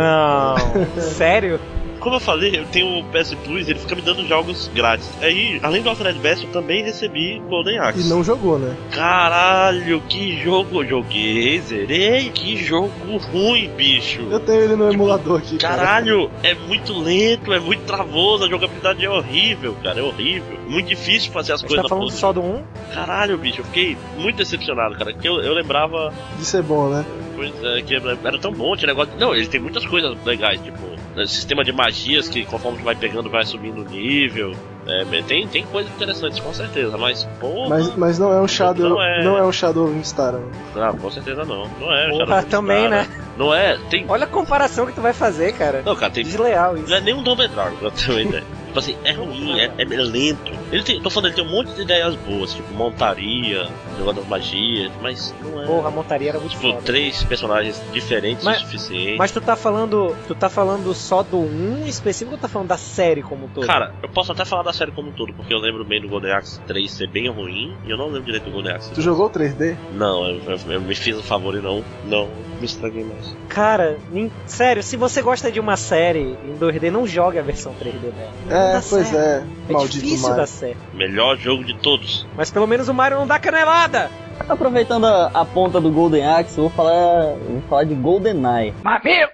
Não. Sério? Como eu falei, eu tenho o PS Plus, ele fica me dando jogos grátis. Aí, além do Altered Best, eu também recebi Golden Axe. E não jogou, né? Caralho, que jogo! Joguei, zerei, que jogo ruim, bicho! Eu tenho ele no emulador aqui. cara. Caralho, é muito lento, é muito travoso, a jogabilidade é horrível, cara, é horrível. Muito difícil fazer as coisas tá falando só do 1? Caralho, bicho, eu fiquei muito decepcionado, cara, porque eu, eu lembrava De ser bom, né? coisa que era tão bom, tinha negócio. Não, ele tem muitas coisas legais, tipo, sistema de magias que conforme tu vai pegando vai subindo o nível. É, tem, tem coisas interessantes, com certeza, mas porra. Mas, mas não é um Shadow. Não é. Não é um Shadow of Star. né? Não, com certeza não. Não é. Porra, Shadow também, Star, né? Não é. Tem. Olha a comparação que tu vai fazer, cara. Não, cara, tem. Desleal isso. Não é nem um Double Dragon, pra ter uma ideia. Tipo assim, é ruim, é, é lento. Ele tem, tô falando, ele tem um monte de ideias boas, tipo montaria, negócio das magias, mas não é. Porra, a montaria era muito tipo, foda. três personagens diferentes Mas- o suficiente. Mas tu tá falando. Tu tá falando só do 1 específico ou tá falando da série como um todo? Cara, eu posso até falar da série como um todo, porque eu lembro bem do Golden Axe 3 ser bem ruim, e eu não lembro direito do Golden Axe. Tu jogou o 3D? Não, eu, eu- eu me fiz o favor e não, não me estraguei mais. Cara, sério, se você gosta de uma série em 2D, não jogue a versão 3D dela. É, É, dá pois certo. é. É Maldito difícil Mario. dar certo. Melhor jogo de todos. Mas pelo menos o Mario não dá canelada. Aproveitando a, a ponta do Golden Axe, eu vou falar, eu vou falar de GoldenEye. Mamilo!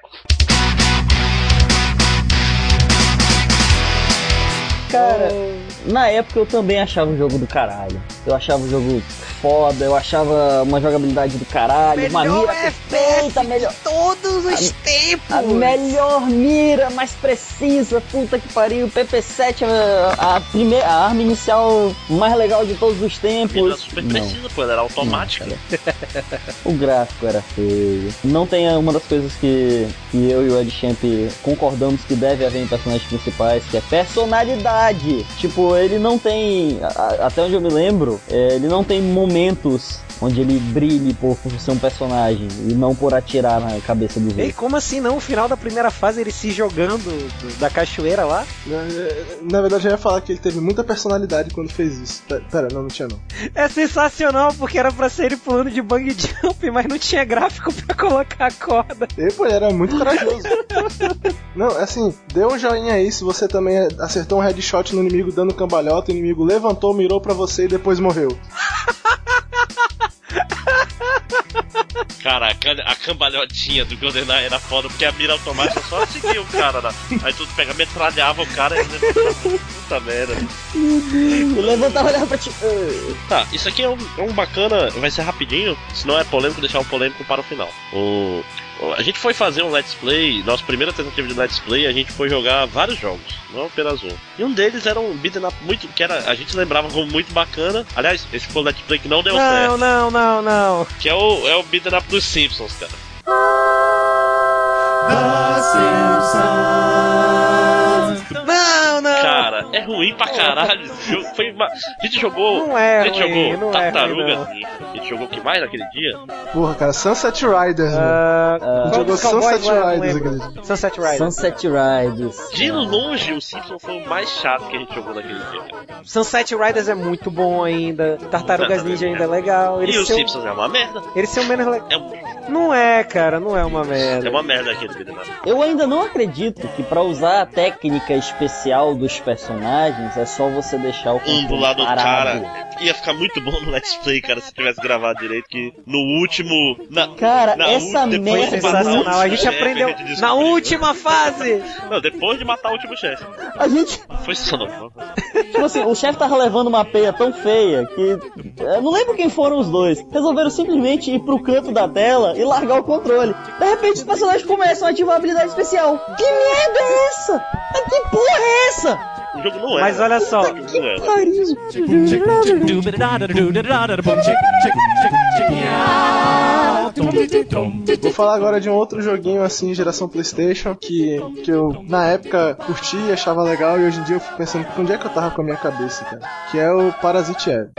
Cara, na época eu também achava o jogo do caralho. Eu achava o jogo foda, eu achava uma jogabilidade do caralho, uma mira perfeita, melhor. todos os tempos. A melhor mira, mais precisa, puta que pariu. PP7, a, a primeira, a arma inicial mais legal de todos os tempos. super Não, precisa, pô, ela era automática. o gráfico era feio. Não tem uma das coisas que, que eu e o Ed Champ concordamos que deve haver em personagens principais, que é personalidade. Tipo, ele não tem, a- até onde eu me lembro, é, ele não tem momentos onde ele brilhe por, por ser um personagem e não por atirar na cabeça dos Ei, outros. como assim não? No final da primeira fase ele se jogando do- da cachoeira lá? Na verdade, eu ia falar que ele teve muita personalidade quando fez isso. Pe- Pera, não, não tinha não. É sensacional porque era pra ser ele pulando de bang jump, mas não tinha gráfico pra colocar a corda. Ele, pô, ele era muito corajoso. não, assim, dê um joinha aí se você também acertou um headshot no inimigo dando cambalhota, o inimigo levantou, mirou pra você e depois morreu. Ha ha ha! Cara, a cambalhotinha do GoldenEye era foda, porque a mira automática só seguia o cara lá. Aí tu pega, metralhava o cara e ele... Puta merda. Eu levantava e olhava pra ti. Tá, isso aqui é um, é um bacana, vai ser rapidinho, se não é polêmico, deixar um polêmico para o final. O, o- a gente foi fazer um Let's Play, nossa primeira tentativa de Let's Play, a gente foi jogar vários jogos, não apenas um. E um deles era um beat'em up muito, que era, a gente lembrava como muito bacana. Aliás, esse foi o Let's Play que não deu Não, certo, não, não, não. que é o, é o beat'em up dos Simpsons, cara. Não, não. Cara, é ruim pra caralho esse jogo. Foi uma... A gente jogou. Não é a gente ruim, jogou não é ruim, Tartaruga não. Ninja. A gente jogou o que mais naquele dia? Porra, cara, Sunset Riders, mano. Ah, A gente jogou Sunset Riders aquele dia. Sunset Riders. Sunset Riders. De longe, o Simpsons foi o mais chato que a gente jogou naquele dia, cara. Sunset Riders é muito bom ainda. Tartarugas Ninja ainda é legal. Eles E o são, Simpsons é uma merda. eles são menos le... É, um- Não é, cara, não é uma é merda. uma merda aquele beat'em up. Eu ainda não acredito que pra usar a técnica especial dos personagens é só você deixar o Um do lado do parado. cara. Ia ficar muito bom no Let's Play, cara, se tivesse gravado direito. Que no último. Na, Cara, na essa depois merda o Sensacional, a gente chefe, aprendeu a gente na última fase. Não, depois de matar o último chefe. A gente, Foi só não. tipo assim, o chefe tava levando uma peia tão feia que. Eu não lembro quem foram os dois. Resolveram simplesmente ir pro canto da tela e largar o controle. De repente os personagens começam a ativar a habilidade especial. Que merda é essa? Que porra é essa? O jogo não é. Mas olha só. Pariu. Vou falar agora de um outro joguinho assim, geração PlayStation, que, que eu na época curti e achava legal, e hoje em dia eu fico pensando onde é que eu tava com a minha cabeça, cara. Que é o Parasite Eve.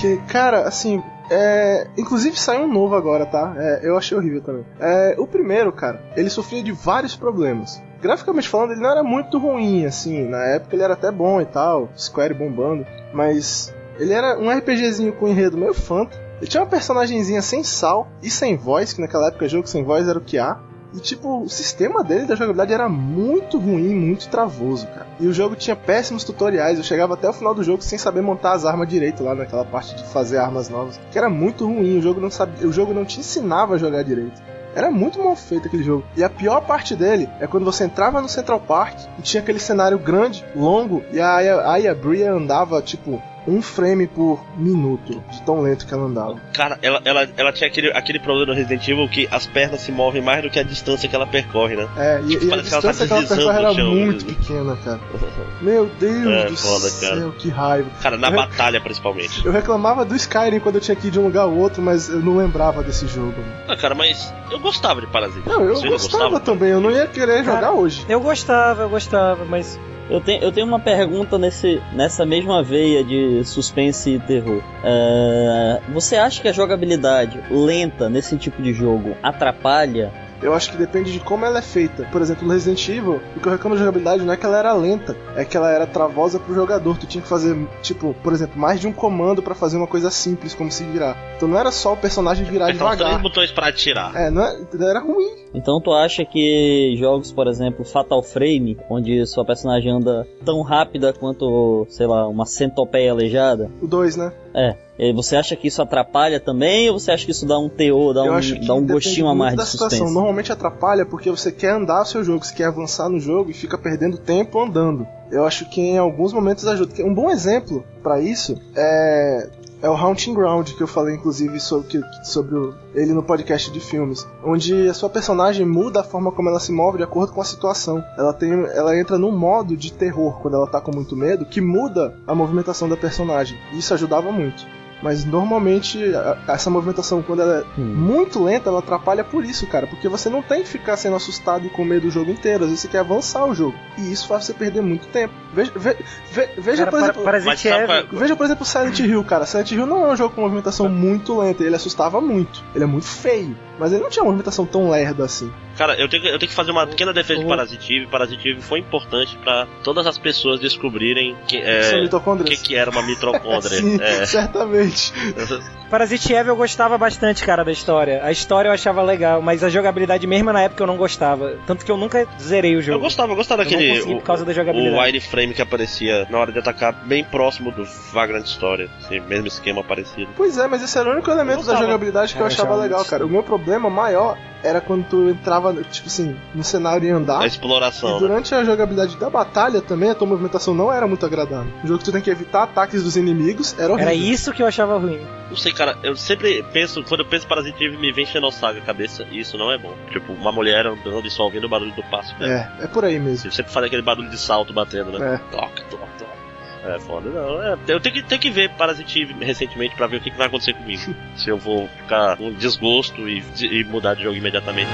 Que, cara, assim, é. Inclusive saiu um novo agora, tá? É, eu achei horrível também. É, o primeiro, cara, ele sofria de vários problemas. Graficamente falando, ele não era muito ruim, assim. Na época ele era até bom e tal, Square bombando. Mas ele era um RPGzinho com enredo meio fanta. Ele tinha uma personagenzinha sem sal e sem voz, que naquela época jogo sem voz era o que há. E tipo, o sistema dele da jogabilidade era muito ruim, muito travoso, cara. E o jogo tinha péssimos tutoriais, eu chegava até o final do jogo sem saber montar as armas direito lá naquela parte de fazer armas novas. Que era muito ruim, o jogo não sabia, o jogo não te ensinava a jogar direito. Era muito mal feito aquele jogo. E a pior parte dele é quando você entrava no Central Park e tinha aquele cenário grande, longo, e a Aya, Aya Bria andava tipo um frame por minuto, de tão lento que ela andava. Cara, ela, ela, ela tinha aquele, aquele problema no Resident Evil que as pernas se movem mais do que a distância que ela percorre, né? É, e, e a Parece que ela tá distância que ela percorre era chão, muito né? pequena, cara. Meu Deus É, do foda, céu, cara. que raiva. Cara, na Eu- batalha principalmente. Eu reclamava do Skyrim quando eu tinha que ir de um lugar ao outro, mas eu não lembrava desse jogo. Ah, cara, mas eu gostava de Parasite. Não, eu gostava gostava? também, eu não ia querer jogar Cara, hoje. eu gostava, eu gostava, mas Eu tenho, eu tenho uma pergunta nesse, nessa mesma veia de suspense e terror. É, você acha que a jogabilidade lenta nesse tipo de jogo atrapalha Eu acho que depende de como ela é feita. Por exemplo, no Resident Evil, o que eu reclamo da jogabilidade não é que ela era lenta, é que ela era travosa pro jogador. Tu tinha que fazer, tipo, por exemplo, mais de um comando para fazer uma coisa simples, como se virar. Então não era só o personagem virar Então, três devagar. botões pra atirar. É, não é- era ruim. Então tu acha que jogos, por exemplo, Fatal Frame, onde sua personagem anda tão rápida quanto, sei lá, uma centopeia aleijada? O 2, né? É. Você acha que isso atrapalha também ou você acha que isso dá um teor, dá eu um, dá um gostinho a mais da de situação. suspense? Normalmente atrapalha porque você quer andar o seu jogo, você quer avançar no jogo e fica perdendo tempo andando. Eu acho que em alguns momentos ajuda. Um bom exemplo pra isso é é o Haunting Ground, que eu falei inclusive sobre, sobre o- ele no podcast de filmes, onde a sua personagem muda a forma como ela se move de acordo com a situação. Ela tem, ela entra num modo de terror quando ela tá com muito medo, que muda a movimentação da personagem. E isso ajudava muito. Mas normalmente a- essa movimentação, quando ela é muito lenta, ela atrapalha por isso, cara. Porque você não tem que ficar sendo assustado e com medo o jogo inteiro. Às vezes você quer avançar o jogo. E isso faz você perder muito tempo. Veja, ve- ve- veja Cara, por para- exemplo. É- Veja, por exemplo, Silent Hill, cara. Silent Hill não é um jogo com movimentação muito lenta, ele assustava muito. Ele é muito feio. Mas ele não tinha uma movimentação tão lerda assim. Cara, eu tenho, que- eu tenho que fazer uma pequena defesa de Parasite Eve. Parasite Eve foi importante pra todas as pessoas descobrirem que, é, que, que era uma mitocôndria. Sim, É. certamente. Parasite Eve eu gostava bastante, cara, da história. A história eu achava legal, mas a jogabilidade mesmo na época eu não gostava. Tanto que eu nunca zerei o jogo. Eu gostava, eu gostava Eu não daquele. o, por causa da o jogabilidade. wireframe que aparecia na hora de atacar bem próximo do Vagrant Story. Assim, mesmo esquema parecido. Pois é, mas esse era o único elemento da jogabilidade que eu Eu achava legal, cara. O meu problema maior era quando tu entrava, tipo assim, no cenário e andar. A E exploração. né? durante a jogabilidade da batalha também, a tua movimentação não era muito agradável. Um jogo que tu tem que evitar ataques dos inimigos era horrível. Era isso que eu achava ruim. Não sei, cara, eu sempre penso, quando eu penso em Parasite Eve, me vem Xenosaga a cabeça, e isso não é bom. Tipo, uma mulher andando e só ouvindo o barulho do passo dela. É, é por aí mesmo. Você sempre faz aquele barulho de salto batendo, né? É. Toca, toca, toca. É foda, não. É, eu tenho que, tenho que ver Parasite Eve recentemente pra ver o que, que vai acontecer comigo. Se eu vou ficar com desgosto e, e mudar de jogo imediatamente.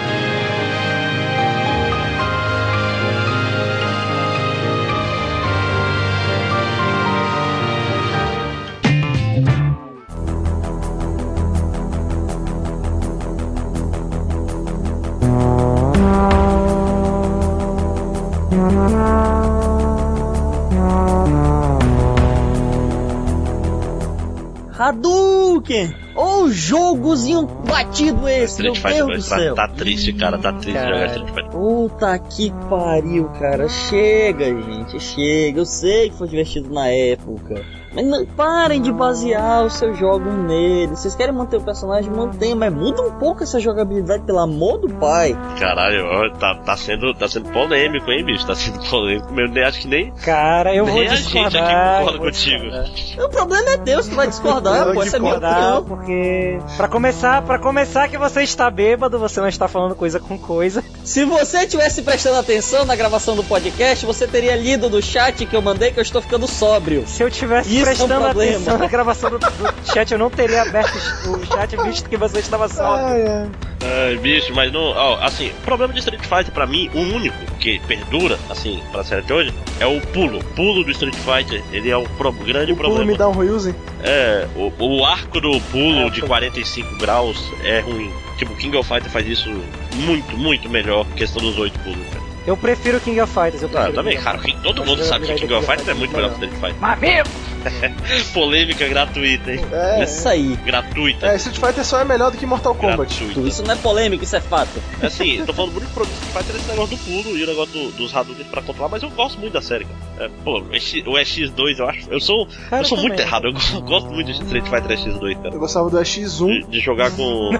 Hadouken! Ô jogozinho batido esse, meu Street Fighter Deus do 2 tá, céu! tá triste, cara, tá triste Cara. jogar Street Fighter. Puta que pariu, cara. Chega, gente, chega. Eu sei que foi divertido na época. Mas não, parem de basear o seu jogo nele. Vocês querem manter o personagem? Mantenha, mas muda um pouco essa jogabilidade, pelo amor do pai. Caralho, ó, tá, tá, sendo, tá sendo polêmico, hein, bicho? Tá sendo polêmico. Eu nem, acho que nem, Cara, eu vou nem a gente aqui discordar. concorda contigo. discordar. O problema é Deus que vai discordar, pô. Essa é minha discordar, opinião. Porque pra começar, para começar que você está bêbado, você não está falando coisa com coisa. Se você tivesse prestando atenção na gravação do podcast, você teria lido do chat que eu mandei que eu estou ficando sóbrio. Se eu tivesse Isso é um prestando problema. atenção na gravação do, do chat, eu não teria aberto o chat visto que você estava sóbrio. Ai, ai. Ai, bicho, mas não. Ó, assim, o problema de Street Fighter, pra mim, o único que perdura, assim, pra série de hoje, é o pulo. O pulo do Street Fighter, ele é um pro- grande O pulo problema. me dá um Ryuzen. É, o, o arco do pulo É, de foi- 45 graus é ruim. Tipo, o King of Fighter faz isso muito, muito melhor. Questão dos 8 pulos, cara. Eu prefiro King of Fighters. Eu Ah, prefiro também, cara, Fighters. que todo mundo sabe que King of do Fighter é muito melhor que. Street Fighter. Mas mesmo! Polêmica gratuita, hein? É, Isso aí. Gratuita. é, Street Fighter só é melhor do que Mortal Kombat. gratuita. Isso não é polêmico, isso é fato. Assim, tô falando muito pro Street Fighter esse negócio do pulo e o negócio do- dos Hadouken pra controlar, mas eu gosto muito da série, cara. É, pô, o X- o X2 eu acho. Eu sou, Cara, eu sou muito errado, eu go- gosto muito de Street Fighter X2, cara. Eu gostava do X1. De, de jogar com.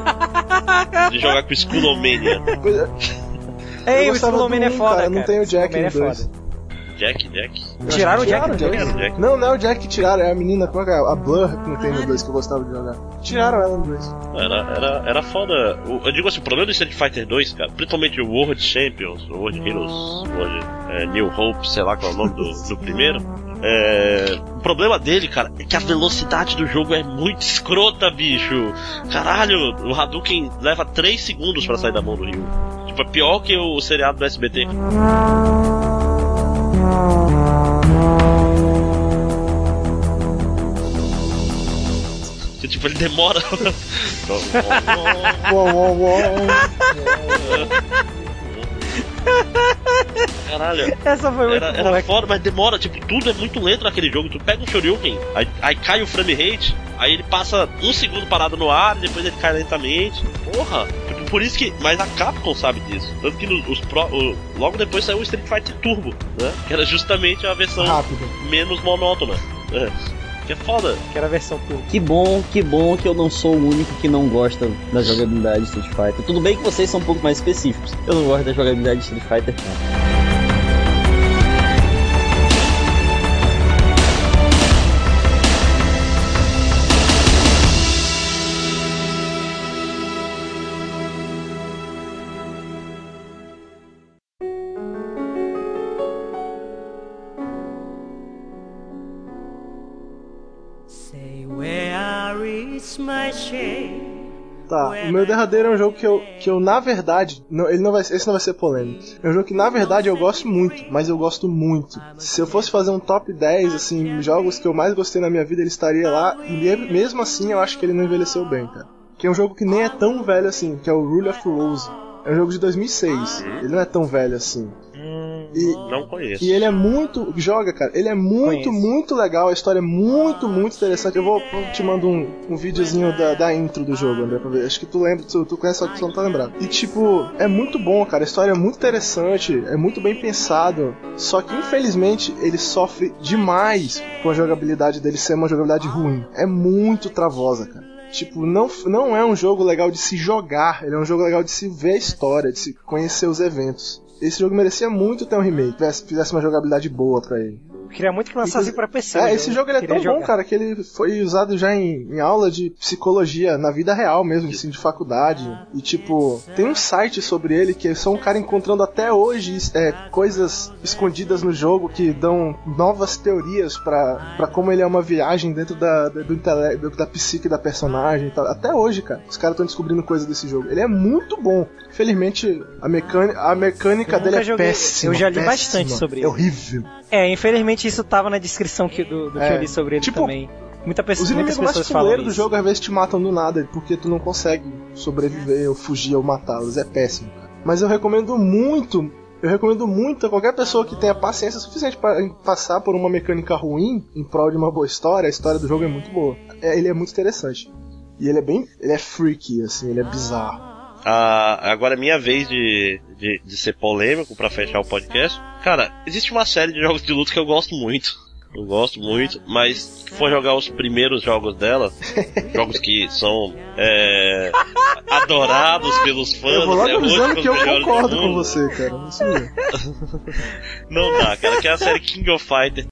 de jogar com Skullomania. Ei, o Skullomania é foda, cara, não tem o Jack no é dois. foda. Jack, Jack. Tiraram o Jack Tiraram? Jack. Jack. Não, não é o Jack que tiraram, é a menina, como é que é? A Blur que não tem no 2 que eu gostava de jogar. Tiraram ela no 2. Era, era, era foda. Eu digo assim, o problema do Street Fighter 2, cara, principalmente o World Champions, o World Heroes, World é, New Hope, sei lá qual é o nome do, do primeiro. É, o problema dele, cara, é que a velocidade do jogo é muito escrota, bicho. Caralho, o Hadouken leva 3 segundos pra sair da mão do Ryu. Pior que o seriado do SBT. Tipo, ele demora. Caralho. Essa foi muito Era, boa. era foda, mas demora, tipo, tudo é muito lento naquele jogo. Tu pega um Shoryuken, aí, aí cai o frame rate, aí ele passa um segundo parado no ar, depois ele cai lentamente. Porra! Por isso que. Mas a Capcom sabe disso. Tanto que os pro, o- logo depois saiu o Street Fighter Turbo, né? Que era justamente a versão Rápido. menos monótona. É. Que é foda. Que era a versão turbo. Que bom, que bom que eu não sou o único que não gosta da jogabilidade de Street Fighter. Tudo bem que vocês são um pouco mais específicos. Eu não gosto da jogabilidade de Street Fighter. não. Tá, o meu derradeiro é um jogo que eu, que eu na verdade, não, ele não vai, esse não vai ser polêmico. É um jogo que na verdade eu gosto muito, mas eu gosto muito. Se eu fosse fazer um top 10, assim, jogos que eu mais gostei na minha vida, ele estaria lá, e me- mesmo assim eu acho que ele não envelheceu bem, cara. Que é um jogo que nem é tão velho assim, que é o Rule of Rose. É um jogo de 2006, ele não é tão velho assim. E, Não conheço. e ele é muito. Joga, cara. Ele é muito, Conheço. muito legal. A história é muito, muito interessante. Eu vou eu te mando um, um videozinho da, da intro do jogo, André, pra ver. Acho que tu lembra, tu, tu conhece, só que tu não tá lembrado. E tipo, é muito bom, cara. A história é muito interessante, é muito bem pensado. Só que infelizmente ele sofre demais com a jogabilidade dele ser uma jogabilidade ruim. É muito travosa, cara. Tipo, não, não é um jogo legal de se jogar, ele é um jogo legal de se ver a história, de se conhecer os eventos. Esse jogo merecia muito ter um remake, fizesse uma jogabilidade boa pra ele. Eu queria muito que lançasse pra PC. É, esse jogo ele é tão bom, jogar. cara, que ele foi usado já em, em aula de psicologia, na vida real mesmo, ensino de faculdade. E tipo, tem um site sobre ele que é só um cara encontrando até hoje é, coisas escondidas no jogo que dão novas teorias pra pra como ele é uma viagem dentro da, do intele- da psique da personagem e tal. Até hoje, cara, os caras estão descobrindo coisas desse jogo. Ele é muito bom. Infelizmente, a mecânica, a mecânica dele é joguei. péssima. Eu já li péssima. bastante sobre É ele. horrível. É, infelizmente isso tava na descrição que, do, do que É. eu li sobre ele Tipo, também. Muita pessoa, Os inimigos mais fuleiros do jogo às vezes te matam do nada, porque tu não consegue sobreviver ou fugir ou matá-los. É péssimo, cara. Mas eu recomendo muito, eu recomendo muito a qualquer pessoa que tenha paciência suficiente para passar por uma mecânica ruim em prol de uma boa história. A história do jogo é muito boa. É, ele é muito interessante. E ele é bem. Ele é freaky, assim, ele é bizarro. Ah, agora é minha vez de, de, de ser polêmico pra fechar o podcast. Cara, existe uma série de jogos de luta que eu gosto muito. Eu gosto muito, mas se for jogar os primeiros jogos dela, jogos que são é, adorados pelos fãs, eu vou logo hoje, avisando que eu concordo com você, cara. Mesmo. Não dá, cara, que é a série King of Fighter.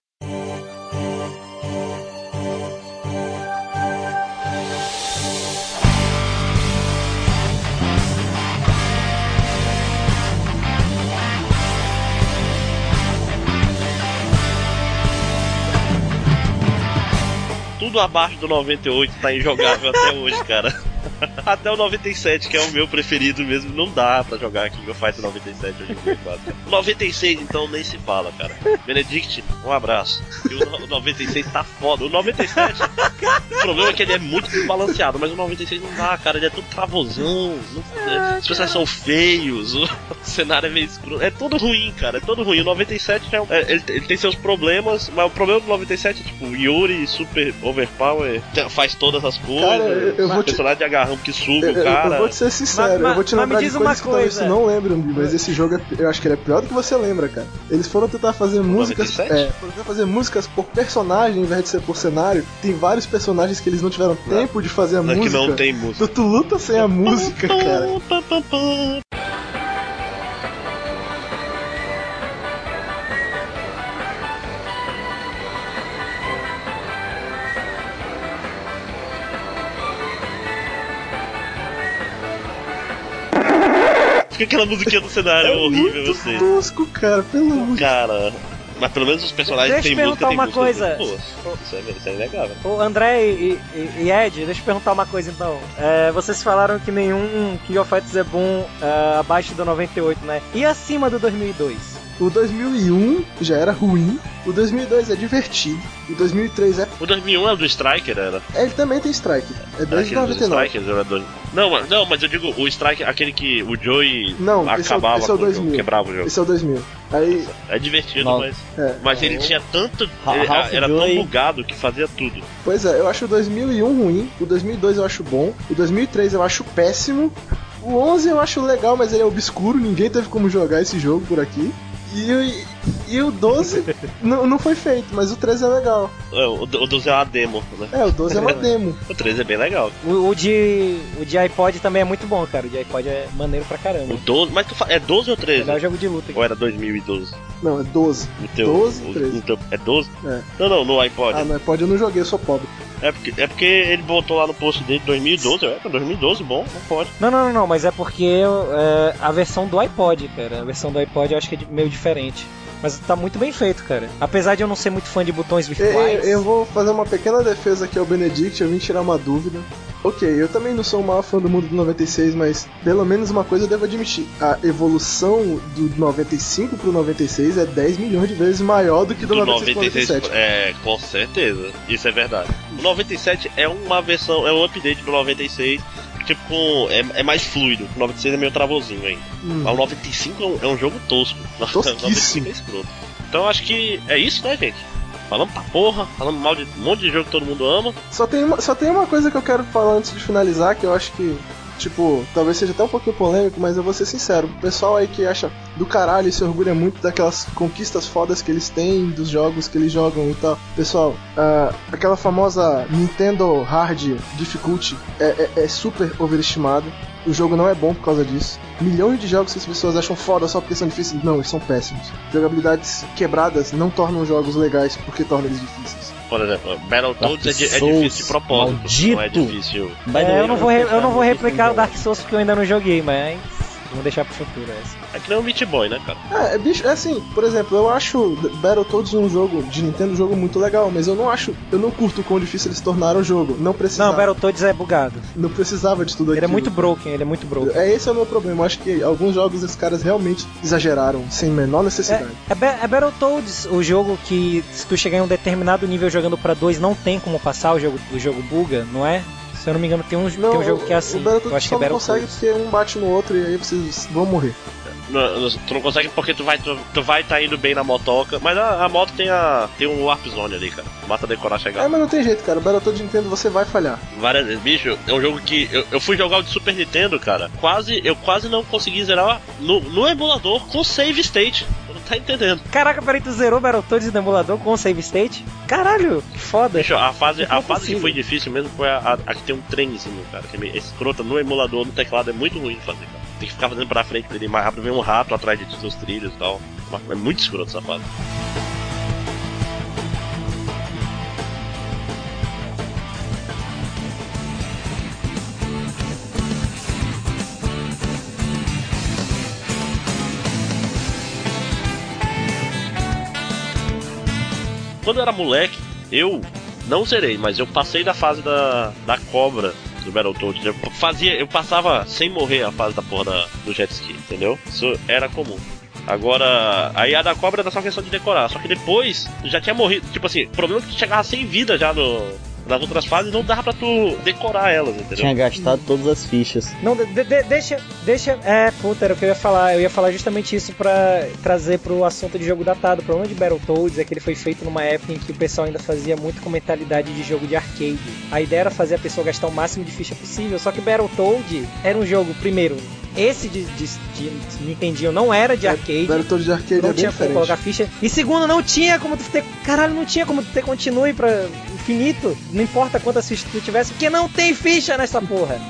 Tudo abaixo do 98 tá injogável até hoje, cara. Até o 97, que é o meu preferido mesmo, não dá pra jogar King of Fighters 97 hoje em dia, quase. O 96, então, nem se fala, cara. Benedict, um abraço. E o no- o 96 tá foda. O 97, o problema é que ele é muito desbalanceado, mas o 96 não dá, cara. Ele é tudo travosão. não- é, os personagens são feios, o cenário é meio escuro. É tudo ruim, cara. É tudo ruim. O 97 é, um- é, ele, ele tem seus problemas, mas o problema do 97 é tipo, Yuri super overpower, faz todas as coisas. Cara, eu- eu vou te- personagem de que suga Eu, o cara. eu vou te ser sincero, Mas- eu vou te lembrar de coisas que talvez coisa. tu não lembra, mas esse jogo é- eu acho que ele é pior do que você lembra, cara. Eles foram tentar fazer músicas. 97? É, foram tentar fazer músicas por personagem ao invés de ser por cenário. Tem vários personagens que eles não tiveram tempo de fazer a Não é que música. não tem música. Tu, tu luta sem a música, cara. Fica aquela musiquinha do cenário é horrível, eu Muito sei. tosco, cara, pelo amor de Cara, mas pelo menos os personagens Deixa eu têm música, perguntar tem uma música coisa. Isso é, isso é legal, velho. Ô, André e, e- e Ed, deixa eu perguntar uma coisa então. É, vocês falaram que nenhum King of Fighters é bom é, abaixo do 98, né? E acima do 2002? O 2001 já era ruim. O 2002 é divertido. O 2003 é. O 2001 é o do Striker, era? É, ele também tem Strike. É Era aquele dos 2,99. Strikers, era dois- Não, mas- não, mas eu digo o Striker, aquele que o Joey Não, esse é o- acabava esse é o com o jogo, 2000. quebrava o jogo. Esse é o 2000. Aí. É divertido, Não. mas. É. Mas ele tinha tanto. Ele- Ralph era Joy- tão bugado que fazia tudo. Pois é, eu acho o 2001 ruim, o 2002 eu acho bom, o 2003 eu acho péssimo, o 11 eu acho legal, mas ele é obscuro, ninguém teve como jogar esse jogo por aqui. E, o- e o 12 não, não foi feito, mas o 13 é legal. É, O, o 12 é uma demo, né? É, o 12 é uma demo. O 13 é bem legal. O, o de, o de iPod também é muito bom, cara. O de iPod é maneiro pra caramba. O 12. Mas tu fa... é 12 ou 13? Melhor jogo de luta. Ou era 2012? Não, é 12. O teu, 12, o, 13. o teu- é 12? É. Não, não, no iPod. Ah, no iPod eu não joguei, eu sou pobre. É, porque, é porque ele botou lá no post dele 2012. É, 2012, bom, não pode. Não, não, não, não, mas é porque é, a versão do iPod, cara. A versão do iPod eu acho que é meio diferente. Mas tá muito bem feito, cara. Apesar de eu não ser muito fã de botões Eu, virtuais. eu vou fazer uma pequena defesa aqui ao Benedict, eu vim tirar uma dúvida. Ok, eu também não sou o maior fã do mundo do 96, mas pelo menos uma coisa eu devo admitir. A evolução do 95 pro 96 é 10 milhões de vezes maior do que do, Do 96 pro 96, 97. é, com certeza. Isso é verdade. O 97 é uma versão, é um update do 96. Tipo, com, é, é mais fluido. O 96 é meio travozinho ainda. Hum. Mas o 95 é um, é um jogo tosco. Tosquíssimo. O 95 é escroto. Então acho que é isso, né, gente? Falamos pra porra, falamos mal de um monte de jogo que todo mundo ama. Só tem, uma, só tem uma coisa que eu quero falar antes de finalizar, que eu acho que, tipo, talvez seja até um pouquinho polêmico, mas eu vou ser sincero. O pessoal aí que acha do caralho e se orgulha muito daquelas conquistas fodas que eles têm, dos jogos que eles jogam e tal. Pessoal, ah, aquela famosa Nintendo Hard Difficulty é, é- é super overestimada. O jogo não é bom por causa disso. Milhões de jogos que as pessoas acham foda só porque são difíceis. Não, eles são péssimos. Jogabilidades quebradas não tornam jogos legais porque tornam eles difíceis. Por exemplo, Battletoads é, di- é difícil de propósito. maldito. Não é difícil. É, eu não vou, eu não vou replicar o muito Dark Souls porque eu ainda não joguei, mas vou deixar pro futuro essa. É que nem o Meat Boy, né, cara? É, é bicho, é assim, por exemplo, eu acho Battletoads um jogo de Nintendo um jogo muito legal, mas eu não acho, eu não curto o quão difícil eles tornaram o jogo. Não precisava, Não, Battletoads é bugado. não precisava de tudo Ele é aquilo. muito broken, ele é muito broken. É esse é o meu problema. Eu acho que alguns jogos esses caras realmente exageraram, sem menor necessidade. É, Ba- é Battletoads, o jogo que se tu chegar em um determinado nível jogando pra dois não tem como passar, o jogo, o jogo buga, não é? Se eu não me engano, tem um, tem um jogo que é assim. o Battletoads eu acho que é só não consegue porque um bate no outro e aí vocês vão morrer. Tu não consegue porque tu vai tu, tu vai tá indo bem na motoca, mas a, a moto tem a tem um warp zone ali, cara. Mata decorar É, chegar. mas não tem jeito, cara. O Battletoads de Nintendo você vai falhar. Várias vezes, bicho, é um jogo que eu, eu fui jogar o de Super Nintendo, cara. Quase eu quase não consegui zerar no, no emulador com save state. Tu não tá entendendo. Caraca, peraí, tu zerou Battletoads no emulador com save state? Caralho, que foda. Bicho, a fase, a é fase que foi difícil mesmo foi a, a, a que tem um trenzinho, cara. Que é escrota no emulador, no teclado, é muito ruim de fazer, cara. Tem que ficar fazendo pra frente pra ele ir mais rápido, vem um rato atrás de nos trilhos e tal. É muito escroto essa fase. Quando eu era moleque, eu não zerei, mas eu passei da fase da, da cobra do Battletoads. Eu fazia, eu passava sem morrer a fase da porra da, do jet ski, entendeu? Isso era comum. Agora, aí a da cobra era só questão de decorar. Só que depois já tinha morrido. Tipo assim, o problema é que tu chegava sem vida já no, nas outras fases não dava pra tu decorar elas, entendeu? Tinha gastado todas as fichas. Não, de- de- deixa, deixa. É, puta, era o que eu ia falar. Eu ia falar justamente isso pra trazer pro assunto de jogo datado. O problema de Battletoads é que ele foi feito numa época em que o pessoal ainda fazia muito com mentalidade de jogo de arcade. A ideia era fazer a pessoa gastar o máximo de ficha possível, só que Battletoad era um jogo, primeiro, esse de, de, de Nintendinho não era de arcade. Battletoads de arcade não é bem tinha como colocar ficha. E segundo, não tinha como tu ter. Caralho, não tinha como tu ter continue pra infinito. Não importa quantas fichas tu tivesse, porque não tem ficha nessa porra.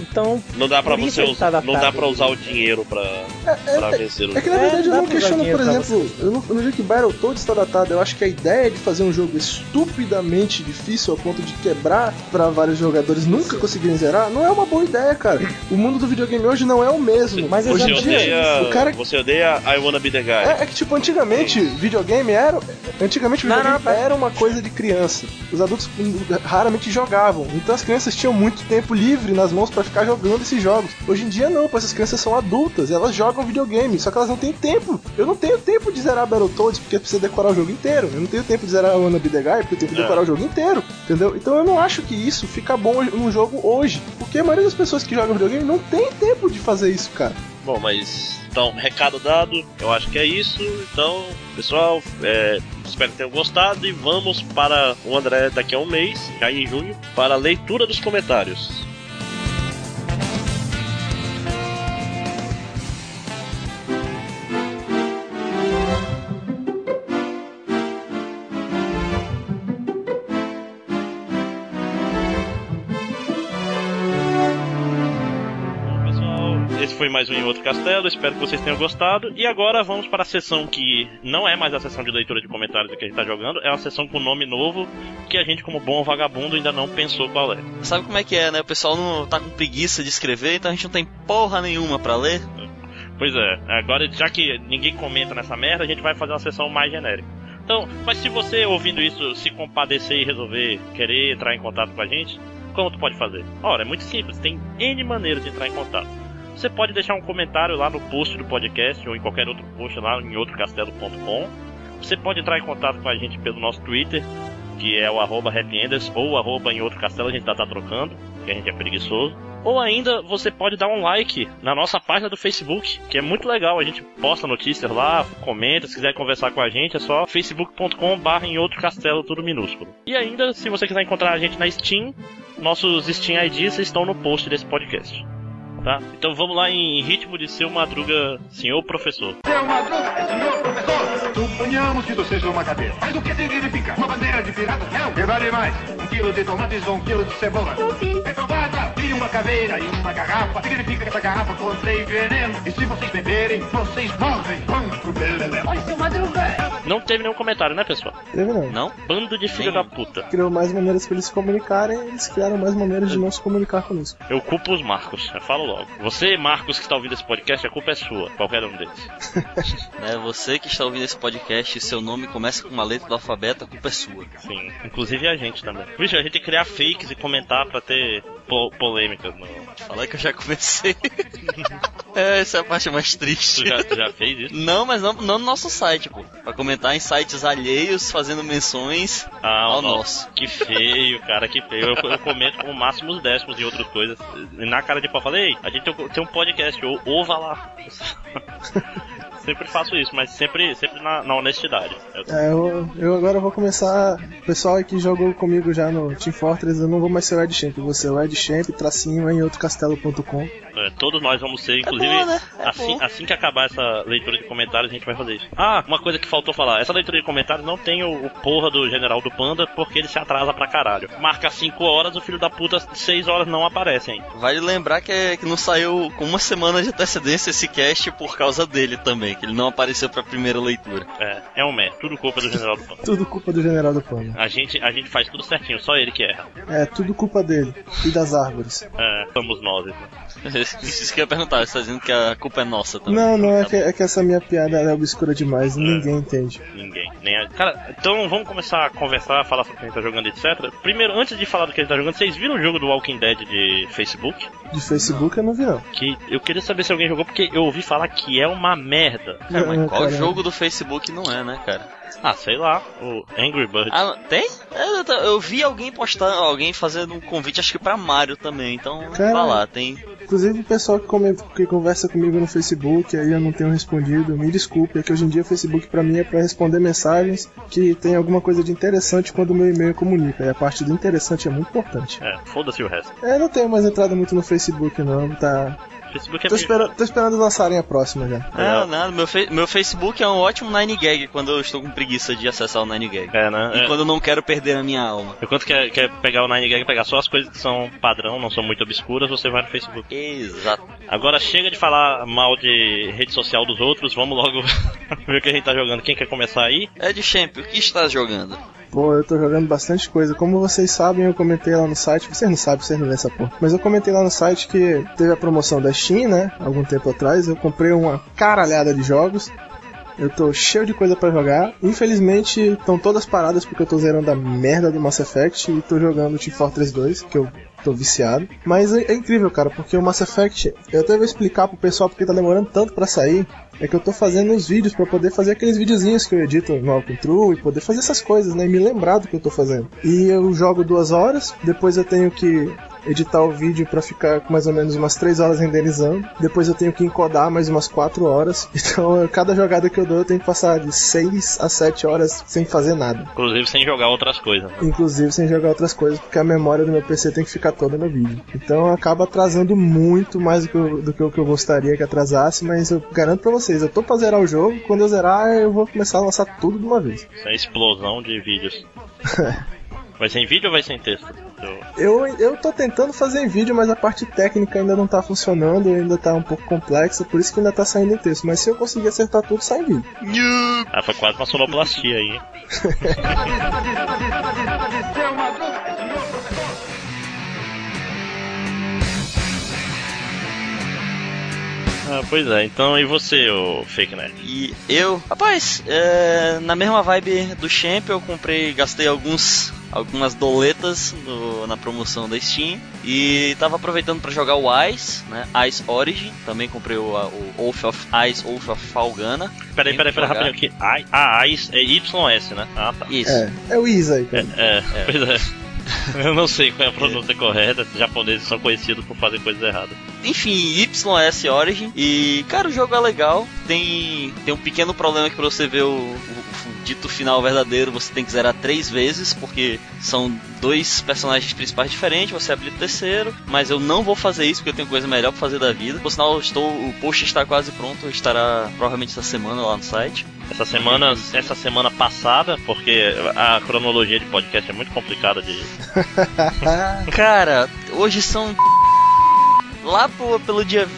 Então. Não dá pra você tá usar, não dá pra usar o dinheiro pra, pra vencer o É que na É, verdade eu dá não questiono, por exemplo, eu não, eu não digo que Battletoads está datado, eu acho que a ideia de fazer um jogo estupidamente difícil ao ponto de quebrar pra vários jogadores nunca conseguirem zerar, não é uma boa ideia, cara. O mundo do videogame hoje não é o mesmo. Mas Você hoje em odeia, o cara você odeia I Wanna Be The Guy. É, é que, tipo, antigamente, videogame era. Antigamente, Não, videogame não, era uma coisa de criança. Os adultos hum, raramente jogavam. Então as crianças tinham muito tempo livre nas mãos pra ficar jogando esses jogos. Hoje em dia não, pois essas crianças são adultas, elas jogam videogame, só que elas não têm tempo. Eu não tenho tempo de zerar Battletoads porque precisa decorar o jogo inteiro. Eu não tenho tempo de zerar Wanna Be The Guy porque eu tenho que É. decorar o jogo inteiro, entendeu? Então eu não acho que isso fica bom num jogo hoje, porque a maioria das pessoas que jogam videogame não tem tempo de fazer isso, cara. Bom, mas então, recado dado, eu acho que é isso. Então, pessoal, é, espero que tenham gostado e vamos para o André daqui a um mês, já em junho, para a leitura dos comentários. Mais um em outro castelo. Espero que vocês tenham gostado. E agora vamos para a sessão que não é mais a sessão de leitura de comentários que a gente está jogando, é uma sessão com nome novo que a gente, como bom vagabundo, ainda não pensou qual é. Sabe como é que é, né? O pessoal não tá com preguiça de escrever, então a gente não tem porra nenhuma pra ler. Pois é, agora já que ninguém comenta nessa merda, a gente vai fazer uma sessão mais genérica. Então, mas se você ouvindo isso se compadecer e resolver querer entrar em contato com a gente, como tu pode fazer? Ora, é muito simples, tem N maneiras de entrar em contato. Você pode deixar um comentário lá no post do podcast ou em qualquer outro post lá em outrocastelo.com. Você pode entrar em contato com a gente pelo nosso Twitter, que é o arroba happyenders ou arroba em outro castelo, a gente tá, tá trocando, que a gente é preguiçoso. Ou ainda você pode dar um like na nossa página do Facebook, que é muito legal. A gente posta notícias lá, comenta, se quiser conversar com a gente, é só facebook.com barra em outro castelo, tudo minúsculo. E ainda, se você quiser encontrar a gente na Steam, nossos Steam IDs estão no post desse podcast. Tá? Então vamos lá em ritmo de seu madruga, senhor professor. Seu Madruga, senhor professor, suponhamos que você seja uma cabeça. Mas o que significa? Uma bandeira de pirata? Não. Que vale mais? Um quilo de tomates ou um quilo de cebola? Então bata, e uma caveira e uma garrafa. Significa que essa garrafa contém veneno. E se vocês beberem, vocês morrem. Vamos pro belelé. Oi, seu Madruga. Não teve nenhum comentário, né, pessoal? Teve não. Não? Bando de filho da puta. Criou mais maneiras para eles se comunicarem, eles criaram mais maneiras de não se comunicar conosco. Eu culpo os Marcos, eu falo logo. Você, Marcos, que está ouvindo esse podcast, a culpa é sua, qualquer um deles. É você que está ouvindo esse podcast e seu nome começa com uma letra do alfabeto, a culpa é sua. Sim, inclusive a gente também. Vixe, a gente tem que criar fakes e comentar pra ter po polêmicas no. Fala que eu já comecei. é, essa é a parte mais triste. Tu já, tu já fez isso? Não, mas não, não no nosso site, pô. Pra comentar em sites alheios, fazendo menções Ah, ao o nosso. Que feio, cara, que feio. Eu, eu comento como máximos décimos e outras coisas. E na cara de pau, eu falei, "Ei, a gente tem, um podcast, ou, ou vá lá. sempre faço isso, mas sempre, sempre na, na honestidade. Eu- É, eu, eu agora vou começar. O pessoal aí que jogou comigo já no Team Fortress, eu não vou mais ser o Ed Champ, eu vou ser o Ed Champ, tracinho em outrocastelo.com. É, todos nós vamos ser, inclusive, bom, né? É assim, bom. assim que acabar essa leitura de comentários, a gente vai fazer isso. Ah, uma coisa que faltou falar: essa leitura de comentários não tem o, o porra do general do Panda porque ele se atrasa pra caralho. Marca 5 horas, o filho da puta, 6 horas não aparece ainda. Vale lembrar que, é- que não saiu com uma semana de antecedência esse cast por causa dele também, que ele não apareceu pra primeira leitura. É, é um mé, tudo culpa do general do Panda. Tudo culpa do General do Pano. A gente, a gente faz tudo certinho, só ele que erra. É, tudo culpa dele. E das árvores. É, somos nós. então. Isso que eu ia perguntar, você tá dizendo que a culpa é nossa também. Não, não, é que, é que essa minha piada é obscura demais, ninguém entende. Ninguém. Nem a... Cara, então vamos começar a conversar, falar sobre o que a gente tá jogando, etc. Primeiro, antes de falar do que a gente tá jogando, vocês viram o jogo do Walking Dead de Facebook? De Facebook eu não vi não. Que eu queria saber se alguém jogou, porque eu ouvi falar que é uma merda. Cara, mas qual cara. jogo do Facebook não é, né, cara? Ah, sei lá, o Angry Birds. Ah, tem? É, eu, eu vi alguém postar, alguém fazendo um convite, acho que pra Mario também, então Cara. vai lá, tem. Inclusive o pessoal que, comenta, que conversa comigo no Facebook, aí eu não tenho respondido, me desculpe, é que hoje em dia o Facebook pra mim é pra responder mensagens que tem alguma coisa de interessante quando o meu e-mail comunica, e a parte do interessante é muito importante. É, foda-se o resto. É, não tenho mais entrado muito no Facebook não, tá... Facebook é Tô, meio- espera, tô esperando lançarem a próxima já. Não, nada, meu, meu Facebook é um ótimo 9gag quando eu estou com preguiça de acessar o 9gag. É, né? E É. quando eu não quero perder a minha alma. Enquanto quer, quer pegar o 9gag, pegar só as coisas que são padrão, não são muito obscuras, você vai no Facebook. Exato. Agora chega de falar mal de rede social dos outros, vamos logo ver o que a gente tá jogando. Quem quer começar aí? Ed Champ, o que está jogando? Pô, eu tô jogando bastante coisa. Como vocês sabem, eu comentei lá no site. Vocês não sabem, vocês não lêem essa porra. Mas eu comentei lá no site que teve a promoção da Steam, né? Algum tempo atrás. Eu comprei uma caralhada de jogos. Eu tô cheio de coisa pra jogar. Infelizmente, estão todas paradas porque eu tô zerando a merda do Mass Effect e tô jogando Team Fortress 2, que eu tô viciado. Mas é, é incrível, cara, porque o Mass Effect, eu até vou explicar pro pessoal porque tá demorando tanto pra sair. É que eu tô fazendo os vídeos pra poder fazer aqueles videozinhos que eu edito no Alcon True e poder fazer essas coisas, né? E me lembrar do que eu tô fazendo. E eu jogo duas horas, depois eu tenho que editar o vídeo pra ficar com mais ou menos umas 3 horas renderizando. Depois eu tenho que encodar mais umas 4 horas. Então, cada jogada que eu dou, eu tenho que passar de 6 a 7 horas sem fazer nada. Inclusive sem jogar outras coisas. né? Inclusive sem jogar outras coisas, porque a memória do meu PC tem que ficar toda no vídeo. Então acaba atrasando muito mais do que, eu, do que o que eu gostaria que atrasasse, mas eu garanto pra vocês, eu tô pra zerar o jogo, quando eu zerar eu vou começar a lançar tudo de uma vez. Essa explosão de vídeos. Vai ser em vídeo ou vai ser em texto? Eu- Eu, tô tentando fazer em vídeo, mas a parte técnica ainda não tá funcionando, ainda tá um pouco complexa, por isso que ainda tá saindo em texto. Mas se eu conseguir acertar tudo, sai em vídeo. Ah, foi quase uma sonoplastia aí. Ah, pois é, então e você, ô Fake Nerd? E eu, rapaz, é, na mesma vibe do Champ, eu comprei, gastei alguns algumas doletas no- na promoção da Steam e tava aproveitando pra jogar o Ice, né? Ice Origin, também comprei o, o Oath of Ice, Oath of Falgana. Peraí, peraí, peraí, rapidinho aqui. I, ah, I, é YS, né? Ah, tá. Isso. É, é o Isa aí, cara. É, pois é. Eu não sei qual é a pronúncia correta, os japoneses são conhecidos por fazer coisas erradas. Enfim, YS Origin. E, cara, o jogo é legal. Tem, tem um pequeno problema que pra você ver o, o- o dito final verdadeiro, você tem que zerar três vezes, porque são dois personagens principais diferentes, você habilita o terceiro. Mas eu não vou fazer isso, porque eu tenho coisa melhor pra fazer da vida. Por sinal, eu estou, o post está quase pronto, estará provavelmente essa semana lá no site. Essa semana, essa semana passada, porque a cronologia de podcast é muito complicada de. Cara, hoje são. Lá pro- pelo dia.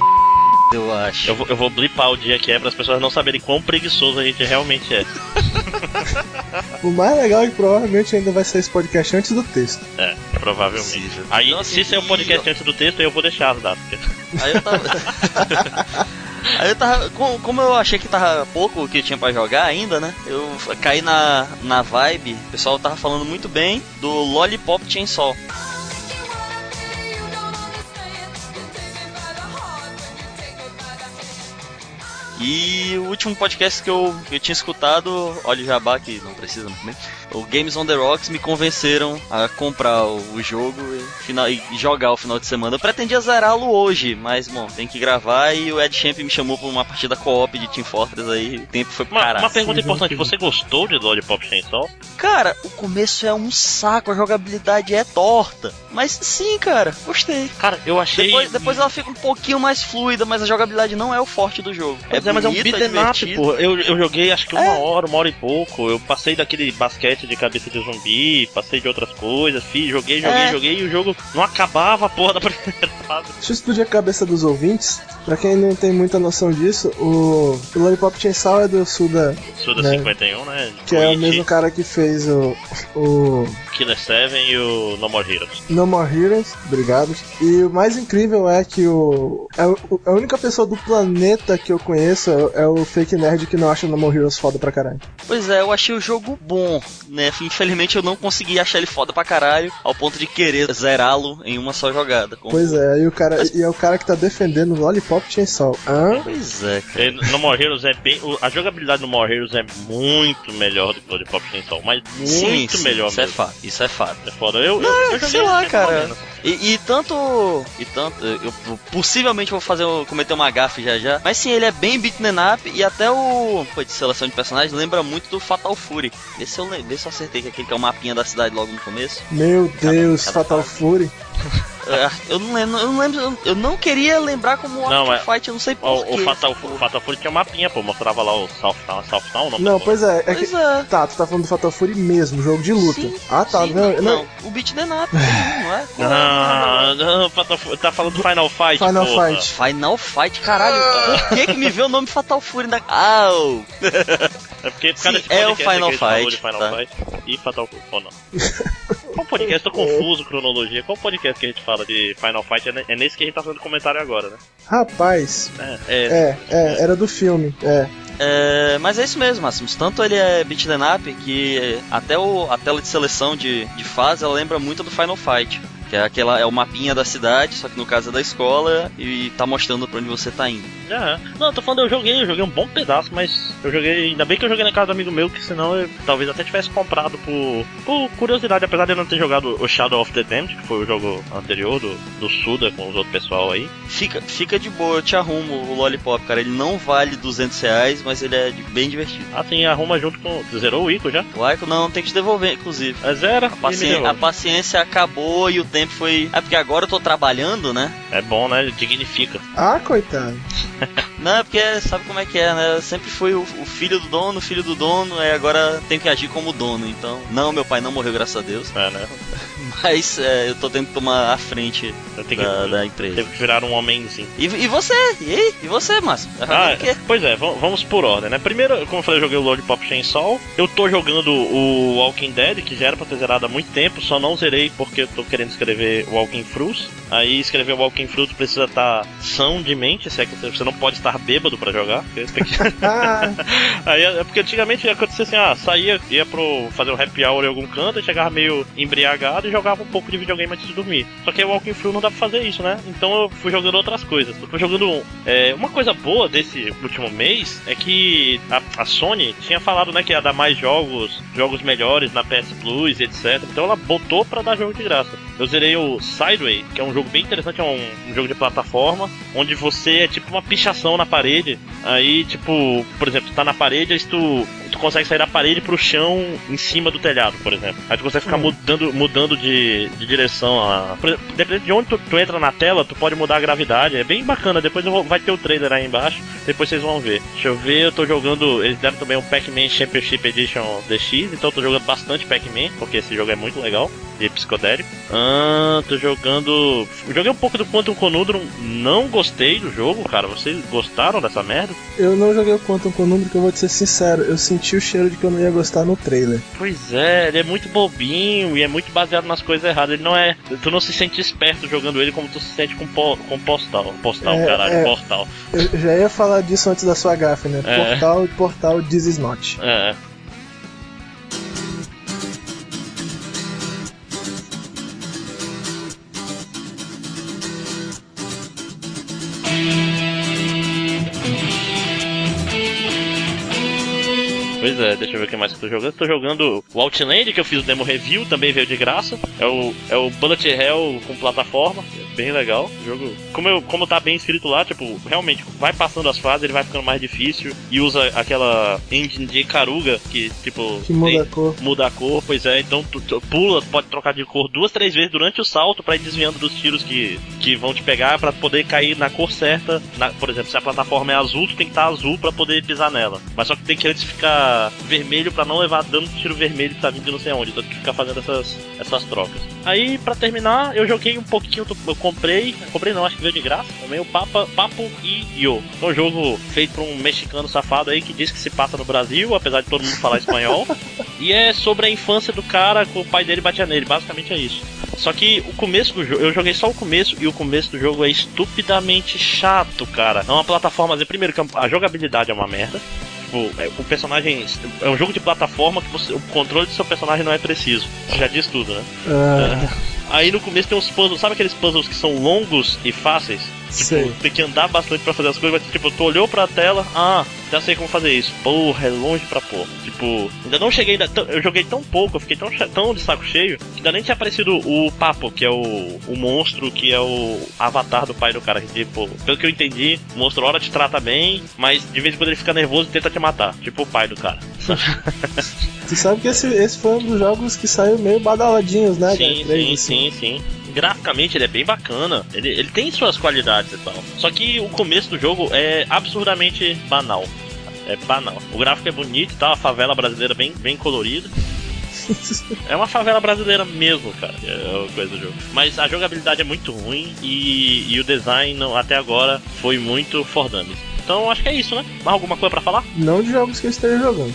Eu acho. Eu vou, eu vou blipar o dia que é para as pessoas não saberem quão preguiçoso a gente realmente é. O mais legal é que provavelmente ainda vai sair esse podcast antes do texto. É, provavelmente. Aí, Então, se sair o podcast antes do texto, eu vou deixar as datas. Aí eu tava. Aí eu tava. com- Como eu achei que tava pouco o que tinha pra jogar ainda, né? Eu caí na, na vibe. O pessoal tava falando muito bem do Lollipop Chainsaw. E o último podcast que eu, que eu tinha escutado, olha o jabá que não precisa muito bem, o Games on the Rocks me convenceram a comprar o, o jogo e, final, e jogar o final de semana. Eu pretendia zerá-lo hoje, mas bom, tem que gravar e o Ed Champ me chamou pra uma partida co-op de Team Fortress aí, o tempo foi pro Uma, caralho. uma pergunta importante: você gostou de Lollipop Chainsaw? Cara, o começo é um saco, a jogabilidade é torta. Mas sim, cara, gostei. Cara, eu achei. Depois, depois ela fica um pouquinho mais fluida, mas a jogabilidade não é o forte do jogo. Pois é, mas é um beat'em up, pô. Eu, eu joguei acho que uma É. hora, uma hora e pouco. Eu passei daquele basquete de cabeça de zumbi, passei de outras coisas, fiz, joguei, joguei, É. joguei e o jogo não acabava a porra da primeira fase. Deixa eu explodir a cabeça dos ouvintes. Pra quem não tem muita noção disso, o, o Lollipop Chainsaw é do Suda, Suda Né. 51, né? que é o mesmo cara que fez o, o Killer 7 e o No More Heroes. No More Heroes. Obrigado. E o mais incrível é que o, é o- a única pessoa do planeta que eu conheço é, é o Fake Nerd que não acha o No More Heroes foda pra caralho. Pois é, eu achei o jogo bom, né? Infelizmente eu não consegui achar ele foda pra caralho, ao ponto de querer zerá-lo em uma só jogada. Como- Pois é, e, o cara, e é o cara que tá defendendo o Lollipop Chainsaw. Hã? Pois é, cara. No More Heroes é bem. A jogabilidade no More Heroes é muito melhor do que o Lollipop Chainsaw, mas Sim, muito sim, melhor isso é mesmo. fato, isso é fato. É foda. Eu, eu, Não, eu joguei sei lá, cara. E, e tanto. E tanto. Eu possivelmente vou fazer um- cometer uma gafe já já. Mas sim, ele é bem beat'em up e até o. Pô, de seleção de personagens lembra muito do Fatal Fury. Vê se eu, le- vê se eu acertei que aquele que é o mapinha da cidade logo no começo. Meu Deus, cada Fatal Fury. É, eu não lembro, eu não lembro, eu- não queria lembrar como o Não, é- Fight, eu não sei porquê. O, Fatal, o Fatal Fury tinha um mapinha, pô. Mostrava lá o South Town, South Town, Não, do- pois é, é que. Pois é. Tá, tu tá falando do Fatal Fury mesmo, jogo de luta. Sim, ah, tá. sim, não, não, não, o beat the up, não é? Ah, não, Fatal Fury, tá falando do Final Fight, Final porra. Fight. Final Fight, caralho, por que que me veio o nome Fatal Fury na... Au! É porque por causa Sim, é o Final que Fight, Final tá. Fight e Fatal Fury, ou não. Qual podcast? Tô confuso, cronologia. Qual podcast que a gente fala de Final Fight? É É nesse que a gente tá fazendo comentário agora, né? Rapaz, É, é, é, é, era do filme, é. É, mas é isso mesmo, Máximos. Tanto ele é beat up que até o, a tela de seleção de, de fase ela lembra muito do Final Fight. Que é aquela é o mapinha da cidade, só que no caso é da escola e tá mostrando pra onde você tá indo. É. Não, eu tô falando, eu joguei, eu joguei um bom pedaço, mas eu joguei. Ainda bem que eu joguei na casa do amigo meu, que senão eu talvez até tivesse comprado por, por curiosidade, apesar de eu não ter jogado o Shadow of the Damned, que foi o jogo anterior do, do Suda com os outros pessoal aí. Fica, fica de boa, eu te arrumo o Lollipop, cara. Ele não vale 200 reais, mas ele é bem divertido. Ah, sim, arruma junto com. Zerou o Ico já? O Ico não, tem que te devolver, inclusive. É zero. A, paci- a paciência acabou e o tempo foi. É porque agora eu tô trabalhando, né? É bom, né? Dignifica. Ah, coitado. Não, é porque sabe como é que é, né? Eu sempre fui o, o filho do dono, o filho do dono, aí agora tenho que agir como dono. Então, não, meu pai não morreu, graças a Deus. É, né? Mas é, eu tô tendo que tomar a frente Eu tenho da, que, da empresa. Teve que virar um homenzinho. E, e você? E aí? E você, Márcio? Ah, quê? pois é, vamos, por ordem, né? Primeiro, como eu falei, eu joguei o Lollipop Chainsaw. Eu tô jogando o Walking Dead, que já era pra ter zerado há muito tempo, só não zerei porque eu tô querendo escrever Walking Fruits. Aí escrever Walking Fruits precisa estar são de mente, se é que você não pode estar bêbado pra jogar. porque que- Aí é porque antigamente acontecia assim, ah, saía, ia pro fazer um happy hour em algum canto chegava meio embriagado e jogava um pouco de videogame antes de dormir. Só que Walking Through não dá pra fazer isso, né? Então eu fui jogando outras coisas. Eu fui jogando. é, uma coisa boa desse último mês é que a, a Sony tinha falado, né, que ia dar mais jogos, jogos melhores na PS Plus e etc. Então ela botou pra dar jogo de graça. Eu zerei o Sideway, que é um jogo bem interessante, é um, um jogo de plataforma, onde você é tipo uma pichação na parede. Aí, tipo, por exemplo, tu tá na parede, aí tu, tu consegue sair da parede pro chão em cima do telhado, por exemplo. Aí tu consegue ficar mudando, mudando de, de direção. A, dependendo de onde tu, tu entra na tela, tu pode mudar a gravidade. É bem bacana. Depois eu vou- vai ter o trailer aí embaixo. Depois vocês vão ver. Deixa eu ver, eu tô jogando. Eles deram também um Pac-Man Championship Edition DX, então eu tô jogando bastante Pac-Man, porque esse jogo é muito legal e psicodélico. Ah, tô jogando. Joguei um pouco do Quantum Conundrum, não gostei do jogo, cara. Vocês gostaram dessa merda? eu não joguei o Quantum Conundrum, que eu vou te ser sincero, eu senti o cheiro de que eu não ia gostar no trailer. Pois é, ele é muito bobinho e é muito baseado nas coisas erradas. Ele não é. Tu não se sente esperto jogando ele como tu se sente com, po, com postal. Postal, É, caralho, é. portal. Eu já ia falar disso antes da sua gafe, né? É. Portal, portal, this is not. É. É, deixa eu ver o que mais que eu tô jogando. Tô jogando o Outland, que eu fiz o demo review, também veio de graça. É o, é o Bullet Hell com plataforma, é bem legal. O jogo, como, eu, como tá bem escrito lá, tipo, realmente vai passando as fases, ele vai ficando mais difícil e usa aquela engine de Karuga que, tipo, Que muda tem- a cor. muda a cor, pois é, então tu, tu pula, pode trocar de cor duas, três vezes durante o salto pra ir desviando dos tiros que, que vão te pegar pra poder cair na cor certa. Na- por exemplo, se a plataforma é azul, tu tem que estar azul pra poder pisar nela. Mas só que tem que antes ficar vermelho pra não levar dano de tiro vermelho que tá vindo de não sei onde. Então tem que ficar fazendo essas, essas trocas. Aí, pra terminar, eu joguei um pouquinho, eu comprei, comprei não, acho que veio de graça, também o Papa, Papo e Yo. É um jogo feito por um mexicano safado aí que diz que se passa no Brasil, apesar de todo mundo falar espanhol. E é sobre a infância do cara com o pai dele batia nele, basicamente é isso. Só que o começo do jogo, eu joguei só o começo e o começo do jogo é estupidamente chato, cara. É uma plataforma, primeiro que a jogabilidade é uma merda. Tipo, é, o personagem é um jogo de plataforma que você, o controle do seu personagem não é preciso. Isso já diz tudo, né? Ah, Aí no começo tem uns puzzles, sabe aqueles puzzles que são longos e fáceis? Tipo, Sei. tem que andar bastante pra fazer as coisas, mas tipo, tu olhou pra tela, ah, já sei como fazer isso. Porra, é longe pra pôr. Tipo, ainda não cheguei, ainda, eu joguei tão pouco, eu fiquei tão, tão de saco cheio, que ainda nem tinha aparecido o Papo, que é o, o monstro, que é o avatar do pai do cara. Que, tipo, pelo que eu entendi, o monstro hora te trata bem, mas de vez em quando ele fica nervoso e tenta te matar. Tipo o pai do cara. tu sabe que esse, esse foi um dos jogos que saiu meio badaladinhos, né? Sim, cara? Sim, sim, sim. Graficamente ele é bem bacana. Ele, ele tem suas qualidades e tal. Só que o começo do jogo é absurdamente banal. É banal. O gráfico é bonito e tal, a favela brasileira bem, bem colorida. É uma favela brasileira mesmo, cara. É a coisa do jogo. Mas a jogabilidade é muito ruim e, e o design até agora foi muito for dummies. Então acho que é isso, né? Mais alguma coisa pra falar? Não de jogos que eu esteja jogando.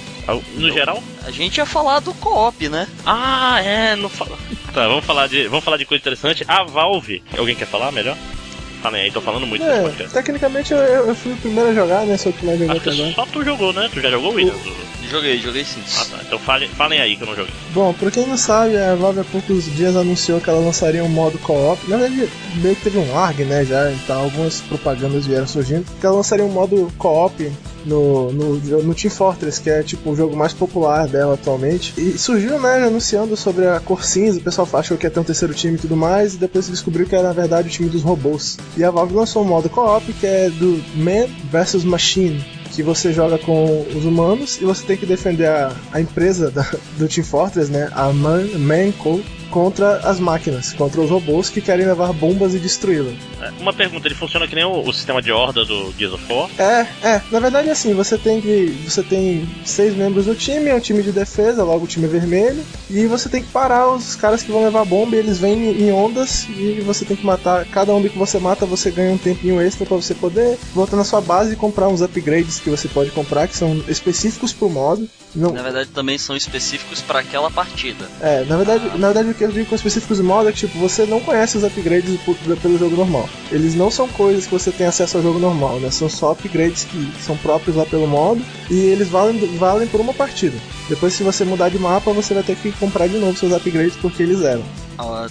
No geral? A gente ia falar do co-op, né? Ah, é, não fala. Tá, vamos falar de, vamos falar de coisa interessante. A Valve, alguém quer falar melhor? Falem aí, tô falando muito nesse É, podcast. tecnicamente eu, eu fui o primeiro a jogar, né? Sou o que mais jogou até agora. só tu jogou, né? Tu já jogou, Williams? Joguei, joguei sim. Ah, tá. Então falem, falem aí que eu não joguei. Bom, pra quem não sabe, a Valve há poucos dias anunciou que ela lançaria um modo co-op. Na verdade, meio que teve um ARG, né, já, então algumas propagandas vieram surgindo. Que ela lançaria um modo co-op no, no, no Team Fortress, que é tipo o jogo mais popular dela atualmente. E surgiu, né, anunciando sobre a cor cinza, o pessoal achou que ia ter um terceiro time e tudo mais, e depois se descobriu que era na verdade o time dos robôs. E a Valve lançou um modo co-op que é do Man vs Machine que você joga com os humanos e você tem que defender a, a empresa da- do Team Fortress, né? A Man, Manco, contra as máquinas, contra os robôs que querem levar bombas e destruí-la. É, Uma pergunta, ele funciona que nem o, o sistema de horda do Gears of War? É, é, na verdade é assim, você tem que. Você tem seis membros do time, é um time de defesa, logo o time vermelho, e você tem que parar os caras que vão levar bomba, e eles vêm em ondas e você tem que matar. Cada onda que você mata, você ganha um tempinho extra pra você poder voltar na sua base e comprar uns upgrades que você pode comprar, que são específicos pro modo. Não, Na verdade, também são específicos para aquela partida. É, na verdade, na verdade o que eu digo com específicos de modo é que tipo, você não conhece os upgrades pelo jogo normal. Eles não são coisas que você tem acesso ao jogo normal, né? São só upgrades que são próprios lá pelo modo e eles valem, valem por uma partida. Depois se você mudar de mapa, você vai ter que comprar de novo seus upgrades porque eles eram.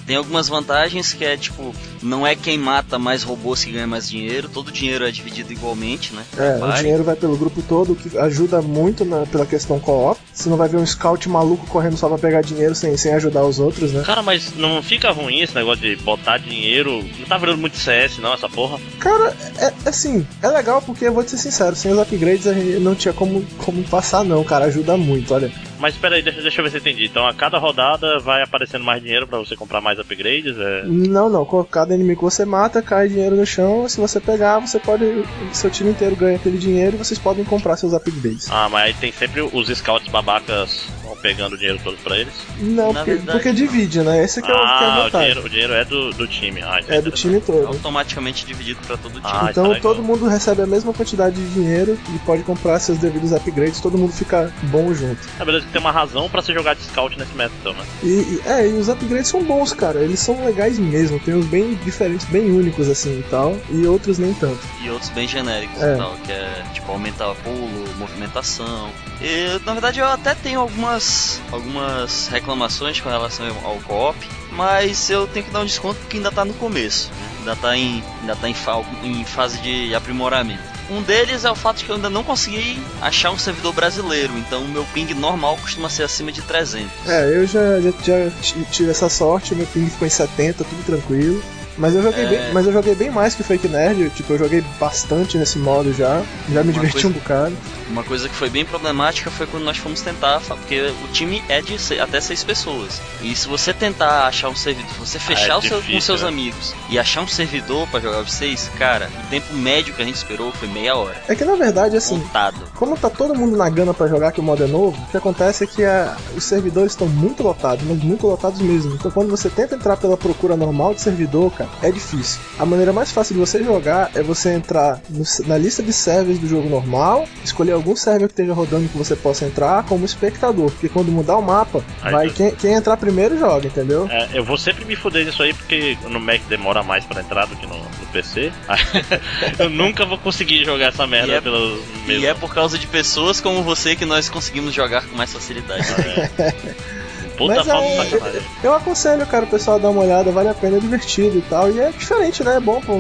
Tem algumas vantagens que é tipo, não é quem mata mais robôs que ganha mais dinheiro, todo o dinheiro é dividido igualmente, né? É, o dinheiro vai pelo grupo todo, o que ajuda muito na, pela questão co-op. Você não vai ver um scout maluco correndo só pra pegar dinheiro sem, sem ajudar os outros, né? Cara, mas não fica ruim esse negócio de botar dinheiro. Não tá virando muito CS, não, essa porra. Cara, é assim, é legal porque eu vou te ser sincero, sem os upgrades a gente não tinha como, como passar não, cara, ajuda muito, olha. Mas espera aí, deixa, deixa eu ver se eu entendi. Então a cada rodada vai aparecendo mais dinheiro pra você comprar mais upgrades? É... Não, não, com cada inimigo que você mata, cai dinheiro no chão, se você pegar, você pode, seu time inteiro ganha aquele dinheiro e vocês podem comprar seus upgrades. Ah, mas aí tem sempre os scouts babacas vão pegando o dinheiro todo pra eles? Não, porque, verdade- porque divide, né? Esse que é, o- que é a ah, o dinheiro, o dinheiro é do, do time. Ah, isso É do time todo. Automaticamente dividido para todo o time. Ah, Então é legal. todo mundo recebe a mesma quantidade de dinheiro e pode comprar seus devidos upgrades, todo mundo fica bom junto. Ah, beleza, tem uma razão pra você jogar de scout nesse método, então, né? E, e- é, e os upgrades são bons, cara. Eles são legais mesmo. Tem uns bem diferentes, bem únicos assim e tal. E outros nem tanto. E outros bem genéricos É. e tal, que é tipo aumentar pulo, movimentação. E na verdade eu até tenho algumas, algumas reclamações com relação ao co-op, mas eu tenho que dar um desconto porque ainda tá no começo, né? ainda tá, em, ainda tá em, fa- em fase de aprimoramento. Um deles é o fato de que eu ainda não consegui achar um servidor brasileiro, então o meu ping normal costuma ser acima de 300. É, eu já, já, já tive essa sorte, meu ping ficou em 70, tudo tranquilo. Mas eu joguei, É. bem, mas eu joguei bem mais que o Fake Nerd, eu, tipo, eu joguei bastante nesse modo já, já me Uma diverti coisa- um bocado. Uma coisa que foi bem problemática foi quando nós fomos tentar, porque o time é de se- até seis pessoas. E se você tentar achar um servidor, se você fechar é o seu, com difícil, seus né? amigos e achar um servidor pra jogar vocês, cara, o tempo médio que a gente esperou foi meia hora. É que na verdade, assim, Contado. como tá todo mundo na gana pra jogar que o modo é novo, o que acontece é que a- os servidores estão muito lotados, mas muito lotados mesmo. Então quando você tenta entrar pela procura normal de servidor, cara, é difícil. A maneira mais fácil de você jogar é você entrar no- na lista de servers do jogo normal, escolher algum server que esteja rodando que você possa entrar como espectador, porque quando mudar o mapa, Aí vai tu- quem, quem entrar primeiro joga, entendeu? É, eu vou sempre me fuder nisso aí porque no Mac demora mais pra entrar do que no, no PC. eu nunca vou conseguir jogar essa merda E é- pelo E é por causa de pessoas como você que nós conseguimos jogar com mais facilidade. Puta Mas falta é, sacanagem. eu aconselho, cara, o pessoal a dar uma olhada, vale a pena, é divertido e tal. E é diferente, né? É bom pra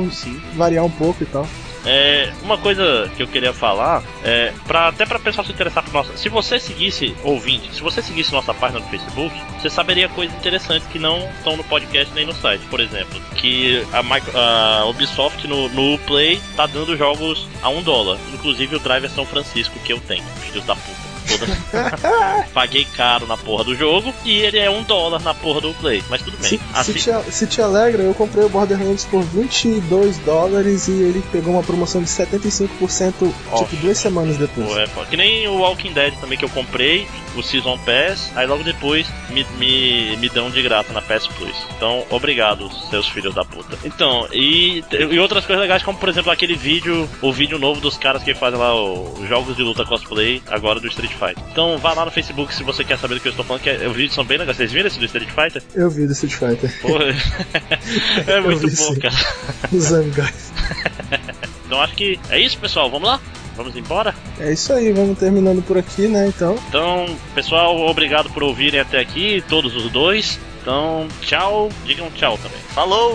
variar um pouco e tal. É, uma coisa que eu queria falar é pra, até para pessoal se interessar por nossa. Se você seguisse ouvinte, se você seguisse nossa página no Facebook, você saberia coisas interessantes que não estão no podcast nem no site. Por exemplo, que a, Micro- a Ubisoft no, no Play tá dando jogos a um dólar, inclusive o Driver São Francisco que eu tenho, filhos da puta. Toda... Paguei caro na porra do jogo e ele é um dólar na porra do Play, mas tudo bem. Se, Assim- se, te, se te alegra, eu comprei o Borderlands por 22 dólares e ele pegou uma promoção de 75% tipo duas semanas depois. É. Que nem o Walking Dead também que eu comprei, o Season Pass, aí logo depois me, me, me dão de graça na PS Plus. Então, obrigado, seus filhos da puta. Então, e, e outras coisas legais, como por exemplo aquele vídeo, o vídeo novo dos caras que fazem lá os jogos de luta cosplay, agora do Street Fighter. Fighter. Então vá lá no Facebook se você quer saber do que eu estou falando, que é, os vídeos são bem legais. Vocês viram esse do Street Fighter? Eu vi do Street Fighter. Pô, é muito vi, bom, sim. cara. O Zangai. Então acho que é isso, pessoal. Vamos lá? Vamos embora? É isso aí, vamos terminando por aqui, né? Então, Então, pessoal, obrigado por ouvirem até aqui, todos os dois. Então, tchau. Digam tchau também. Falou!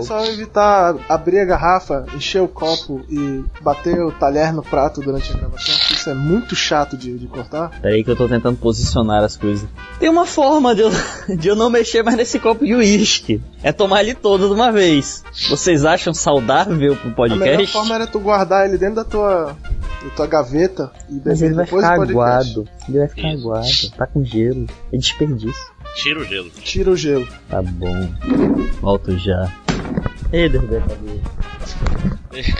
É, pessoal evitar abrir a garrafa, encher o copo e bater o talher no prato durante a gravação, isso é muito chato de, de cortar. Peraí que eu tô tentando posicionar as coisas. Tem uma forma de eu, de eu não mexer mais nesse copo de uísque. É tomar ele todo de uma vez. Vocês acham saudável pro A melhor podcast? forma era tu guardar ele dentro da tua, da tua gaveta e beber ele vai depois ficar do podcast. aguado. Ele vai ficar Isso. aguado. Tá com gelo. É desperdício. Tira o gelo. Tira o gelo. Tá bom. Volto já. Ei, derrubei a cadeira.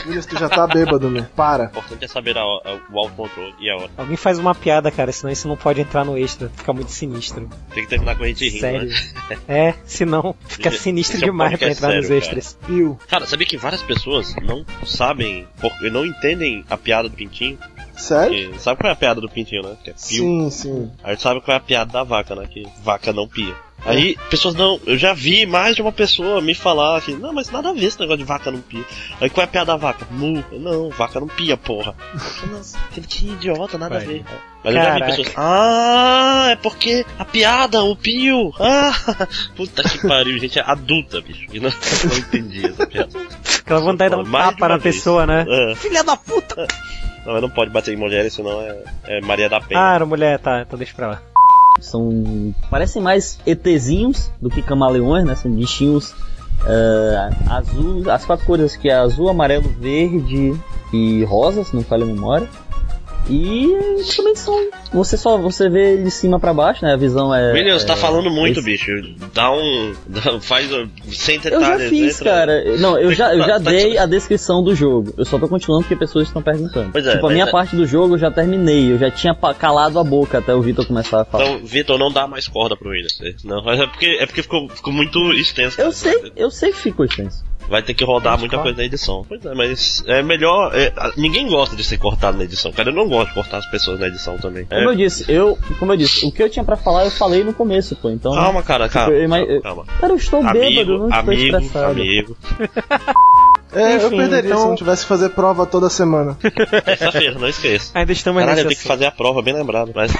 Williams, tu já tá bêbado. O Para. importante é saber a, a, o autocontrole e a hora. Alguém faz uma piada, cara, senão isso não pode entrar no extra. Fica muito sinistro. Tem que terminar com a gente rindo, Sério. né? É, senão fica sinistro esse é demais pra podcast entrar nos sério, extras. Pio. Cara, sabia que várias pessoas não sabem, não entendem a piada do pintinho? Sério? Porque sabe qual é a piada do pintinho, né? Que é pio. Sim, sim. Aí sabe qual é a piada da vaca, né? Que vaca não pia. Aí, pessoas não. Eu já vi mais de uma pessoa me falar que, não, mas nada a ver esse negócio de vaca não pia. Aí qual é a piada da vaca? Mu. Não, vaca não pia, porra. Nossa, que, que idiota, nada Vai. a ver. Mas eu já vi Caraca. pessoas. Ah, é porque a piada, o pio. Ah, puta que pariu, gente adulta, bicho. E não, não entendi essa piada. Aquela vontade de dar um tapa na vez. pessoa, né? É. Filha da puta! Não, mas não pode bater em mulheres, senão é, é Maria da Penha. Ah, era mulher, tá, então deixa pra lá. São. parecem mais ETzinhos do que camaleões, né? São bichinhos é, azul. As quatro cores que é azul, amarelo, verde e rosa, se não falha a memória. E basicamente são. Você só você vê de cima pra baixo, né? A visão é. Williams, é, tá falando muito, esse- bicho. Dá um. dá- faz. Sem Eu já fiz, entra- cara. Não, eu já, eu já Tá- dei a descrição do jogo. Eu só tô continuando porque pessoas estão perguntando. Pois é, tipo, a minha é- parte do jogo eu já terminei. Eu já tinha calado a boca até o Vitor começar a falar. Então, Vitor, não dá mais corda pro Williams. Não, é porque, é porque ficou, ficou muito extenso. eu sei, eu sei que ficou extenso. Vai ter que rodar muita corta. coisa na edição. Pois é, mas é melhor. é, ninguém gosta de ser cortado na edição, cara. Eu não gosto de cortar as pessoas na edição também. É, Como eu disse, eu, como eu disse, o que eu tinha pra falar eu falei no começo, pô. Então, calma, cara, calma. eu ima- calma, calma. cara, eu estou bêbado, eu Amigo, não estou amigo, estressado. amigo. É, eu Enfim, perderia então- se não tivesse que fazer prova toda semana. Terça-feira, não esqueça. Ainda estamos Caralho, eu tenho que fazer a prova, bem lembrado. Mas.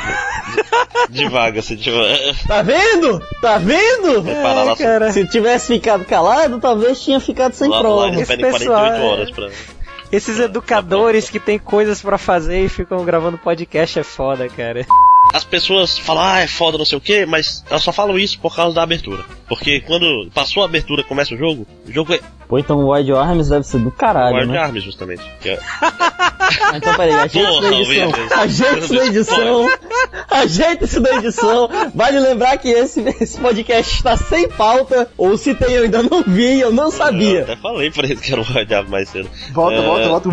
Devagar, se tiver. Tá vendo? Tá vendo? Lá cara. Se tivesse ficado calado, talvez tinha ficado sem lá, lá prova. eles Esse pessoal 48 é- horas pra. Esses educadores que tem coisas pra fazer e ficam gravando podcast é foda, cara. As pessoas falam, ah, é foda, não sei o que, mas elas só falam isso por causa da abertura. Porque quando passou a abertura começa o jogo, o jogo é Pô, então o Wide Arms deve ser do caralho, Guard né? Arms, justamente. Que é- Ah, então peraí, ajeita isso Porra, na edição. Ajeita isso na edição. Ajeita isso na edição. Vale lembrar que esse, esse podcast está sem pauta. Ou se tem, eu ainda não vi, eu não Eu sabia. até falei pra eles que era o Guard Arms mais cedo. Volta, É. volta, volta.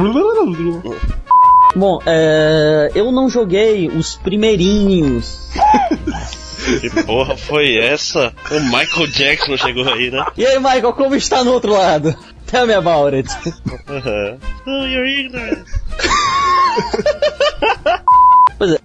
Bom, é, eu não joguei os primeirinhos. Que porra foi essa? O Michael Jackson chegou aí, né? E aí, Michael, como está no outro lado? Tell me about it. Uhum. Oh, you're ignorant.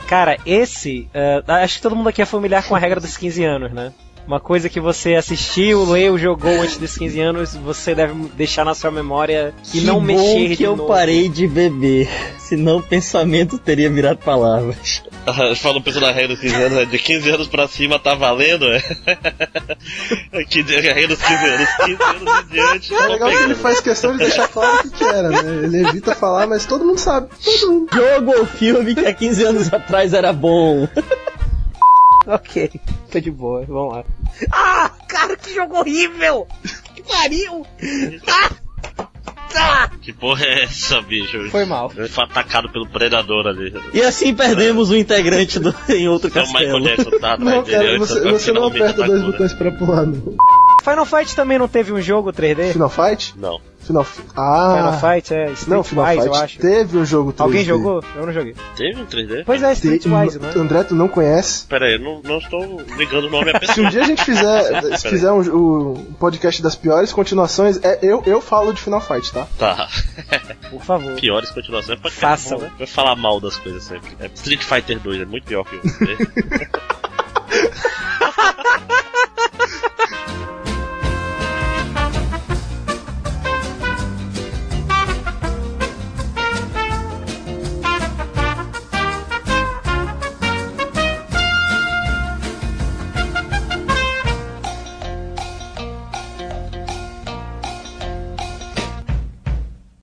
Cara, esse. eh, acho que todo mundo aqui é familiar com a regra dos 15 anos, né? Uma coisa que você assistiu, leu, jogou antes dos 15 anos, você deve deixar na sua memória e não que mexer bom que de eu novo. parei de beber. Senão o pensamento teria virado palavras. Falou pessoa da regra dos 15 anos, né? de 15 anos pra cima tá valendo, é? Que a regra dos 15 anos, 15 anos em diante. É legal que ele pegando. faz questão de deixar claro o que, que era, né? Ele evita falar, mas todo mundo sabe. Todo mundo. Jogo ou filme que há 15 anos atrás era bom. Ok, tô de boa, vamos lá. Ah, cara, que jogo horrível! Que pariu! Ah! Que porra é essa, bicho? Foi mal. Foi atacado pelo predador ali. E assim perdemos o integrante do, em outro Então o Michael castelo. Jackson tá Não, cara, você, você não aperta dois atacou, né? botões pra pular, não. Final Fight também não teve um jogo 3D? Final Fight? Não. Final Fight. Ah! Final Fight é Street Não, Final Wise, Fight eu acho. teve um jogo 3D. Alguém jogou? Eu não joguei. Teve um 3D? Pois é, Street Te- né? André, tu não conhece? Pera aí, eu não, não estou ligando o nome à pessoa. Se um dia a gente fizer, se fizer um, um podcast das piores continuações, é, eu, eu falo de Final Fight, tá? Tá. Por favor. Piores continuações. Pode Faça, vai falar mal das coisas sempre. É, Street Fighter 2 é muito pior que o 1.